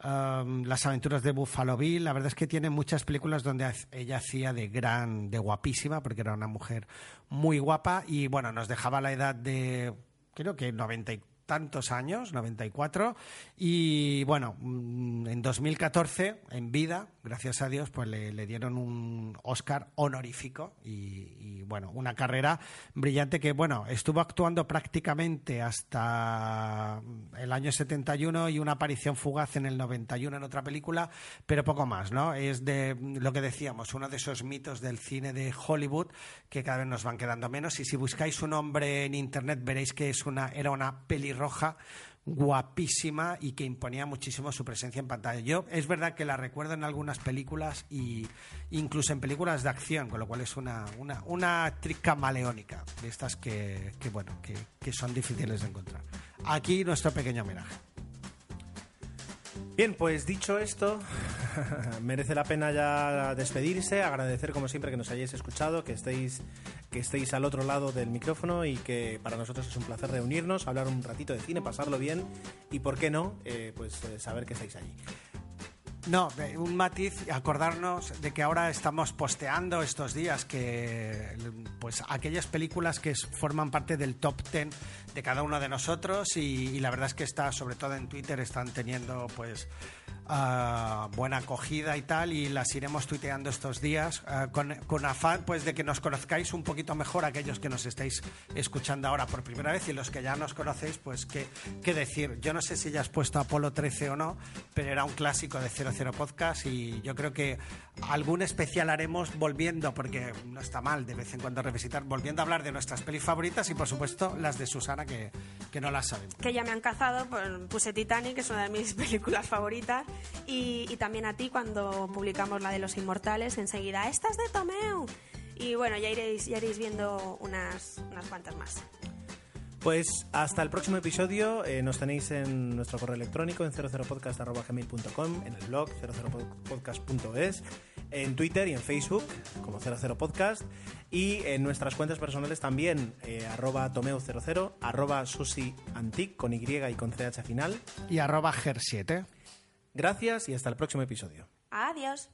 Las aventuras de Buffalo Bill. La verdad es que tiene muchas películas donde ella hacía de gran, de guapísima, porque era una mujer muy guapa y bueno, nos dejaba la edad de, creo que 90 y tantos años, 94, y bueno, mm, en 2014, en vida, gracias a Dios, pues le, dieron un Oscar honorífico y, y, bueno, una carrera brillante que bueno, estuvo actuando prácticamente hasta el año 71 y una aparición fugaz en el 91 en otra película, pero poco más, ¿no? Es de lo que decíamos, uno de esos mitos del cine de Hollywood que cada vez nos van quedando menos y si buscáis su nombre en internet veréis que es una era una pelirroja guapísima y que imponía muchísimo su presencia en pantalla. Yo es verdad que la recuerdo en algunas películas y incluso en películas de acción, con lo cual es una, una, una actriz camaleónica, de estas que, que, bueno, que, que son difíciles de encontrar. Aquí nuestro pequeño homenaje. Bien, pues dicho esto, merece la pena ya despedirse, agradecer como siempre que nos hayáis escuchado, que estéis, que estéis al otro lado del micrófono y que para nosotros es un placer reunirnos, hablar un ratito de cine, pasarlo bien y, por qué no, eh, pues eh, saber que estáis allí. No, un matiz, acordarnos de que ahora estamos posteando estos días que pues aquellas películas que forman parte del top 10 de cada uno de nosotros y, y la verdad es que está, sobre todo en Twitter, están teniendo pues ah, buena acogida y tal y las iremos tuiteando estos días ah, con, con afán pues de que nos conozcáis un poquito mejor aquellos que nos estáis escuchando ahora por primera vez y los que ya nos conocéis pues qué, qué decir. Yo no sé si ya has puesto Apolo 13 o no, pero era un clásico de 00 Podcast y yo creo que algún especial haremos volviendo, porque no está mal de vez en cuando revisitar, volviendo a hablar de nuestras pelis favoritas y por supuesto las de Susana que, que no las sabemos. que ya me han cazado, pues puse Titanic, que es una de mis películas favoritas, y, y también a ti cuando publicamos la de Los Inmortales, enseguida, esta es de Tomeu. Y bueno, ya iréis, ya iréis viendo unas, unas cuantas más. Pues hasta el próximo episodio. eh, nos tenéis en nuestro correo electrónico en 00podcast.gmail.com, en el blog 00podcast.es, en Twitter y en Facebook como 00podcast y en nuestras cuentas personales también eh, arroba tomeo00, arroba susiantic con Y y con CH final. Y arroba GER7. Gracias y hasta el próximo episodio. Adiós.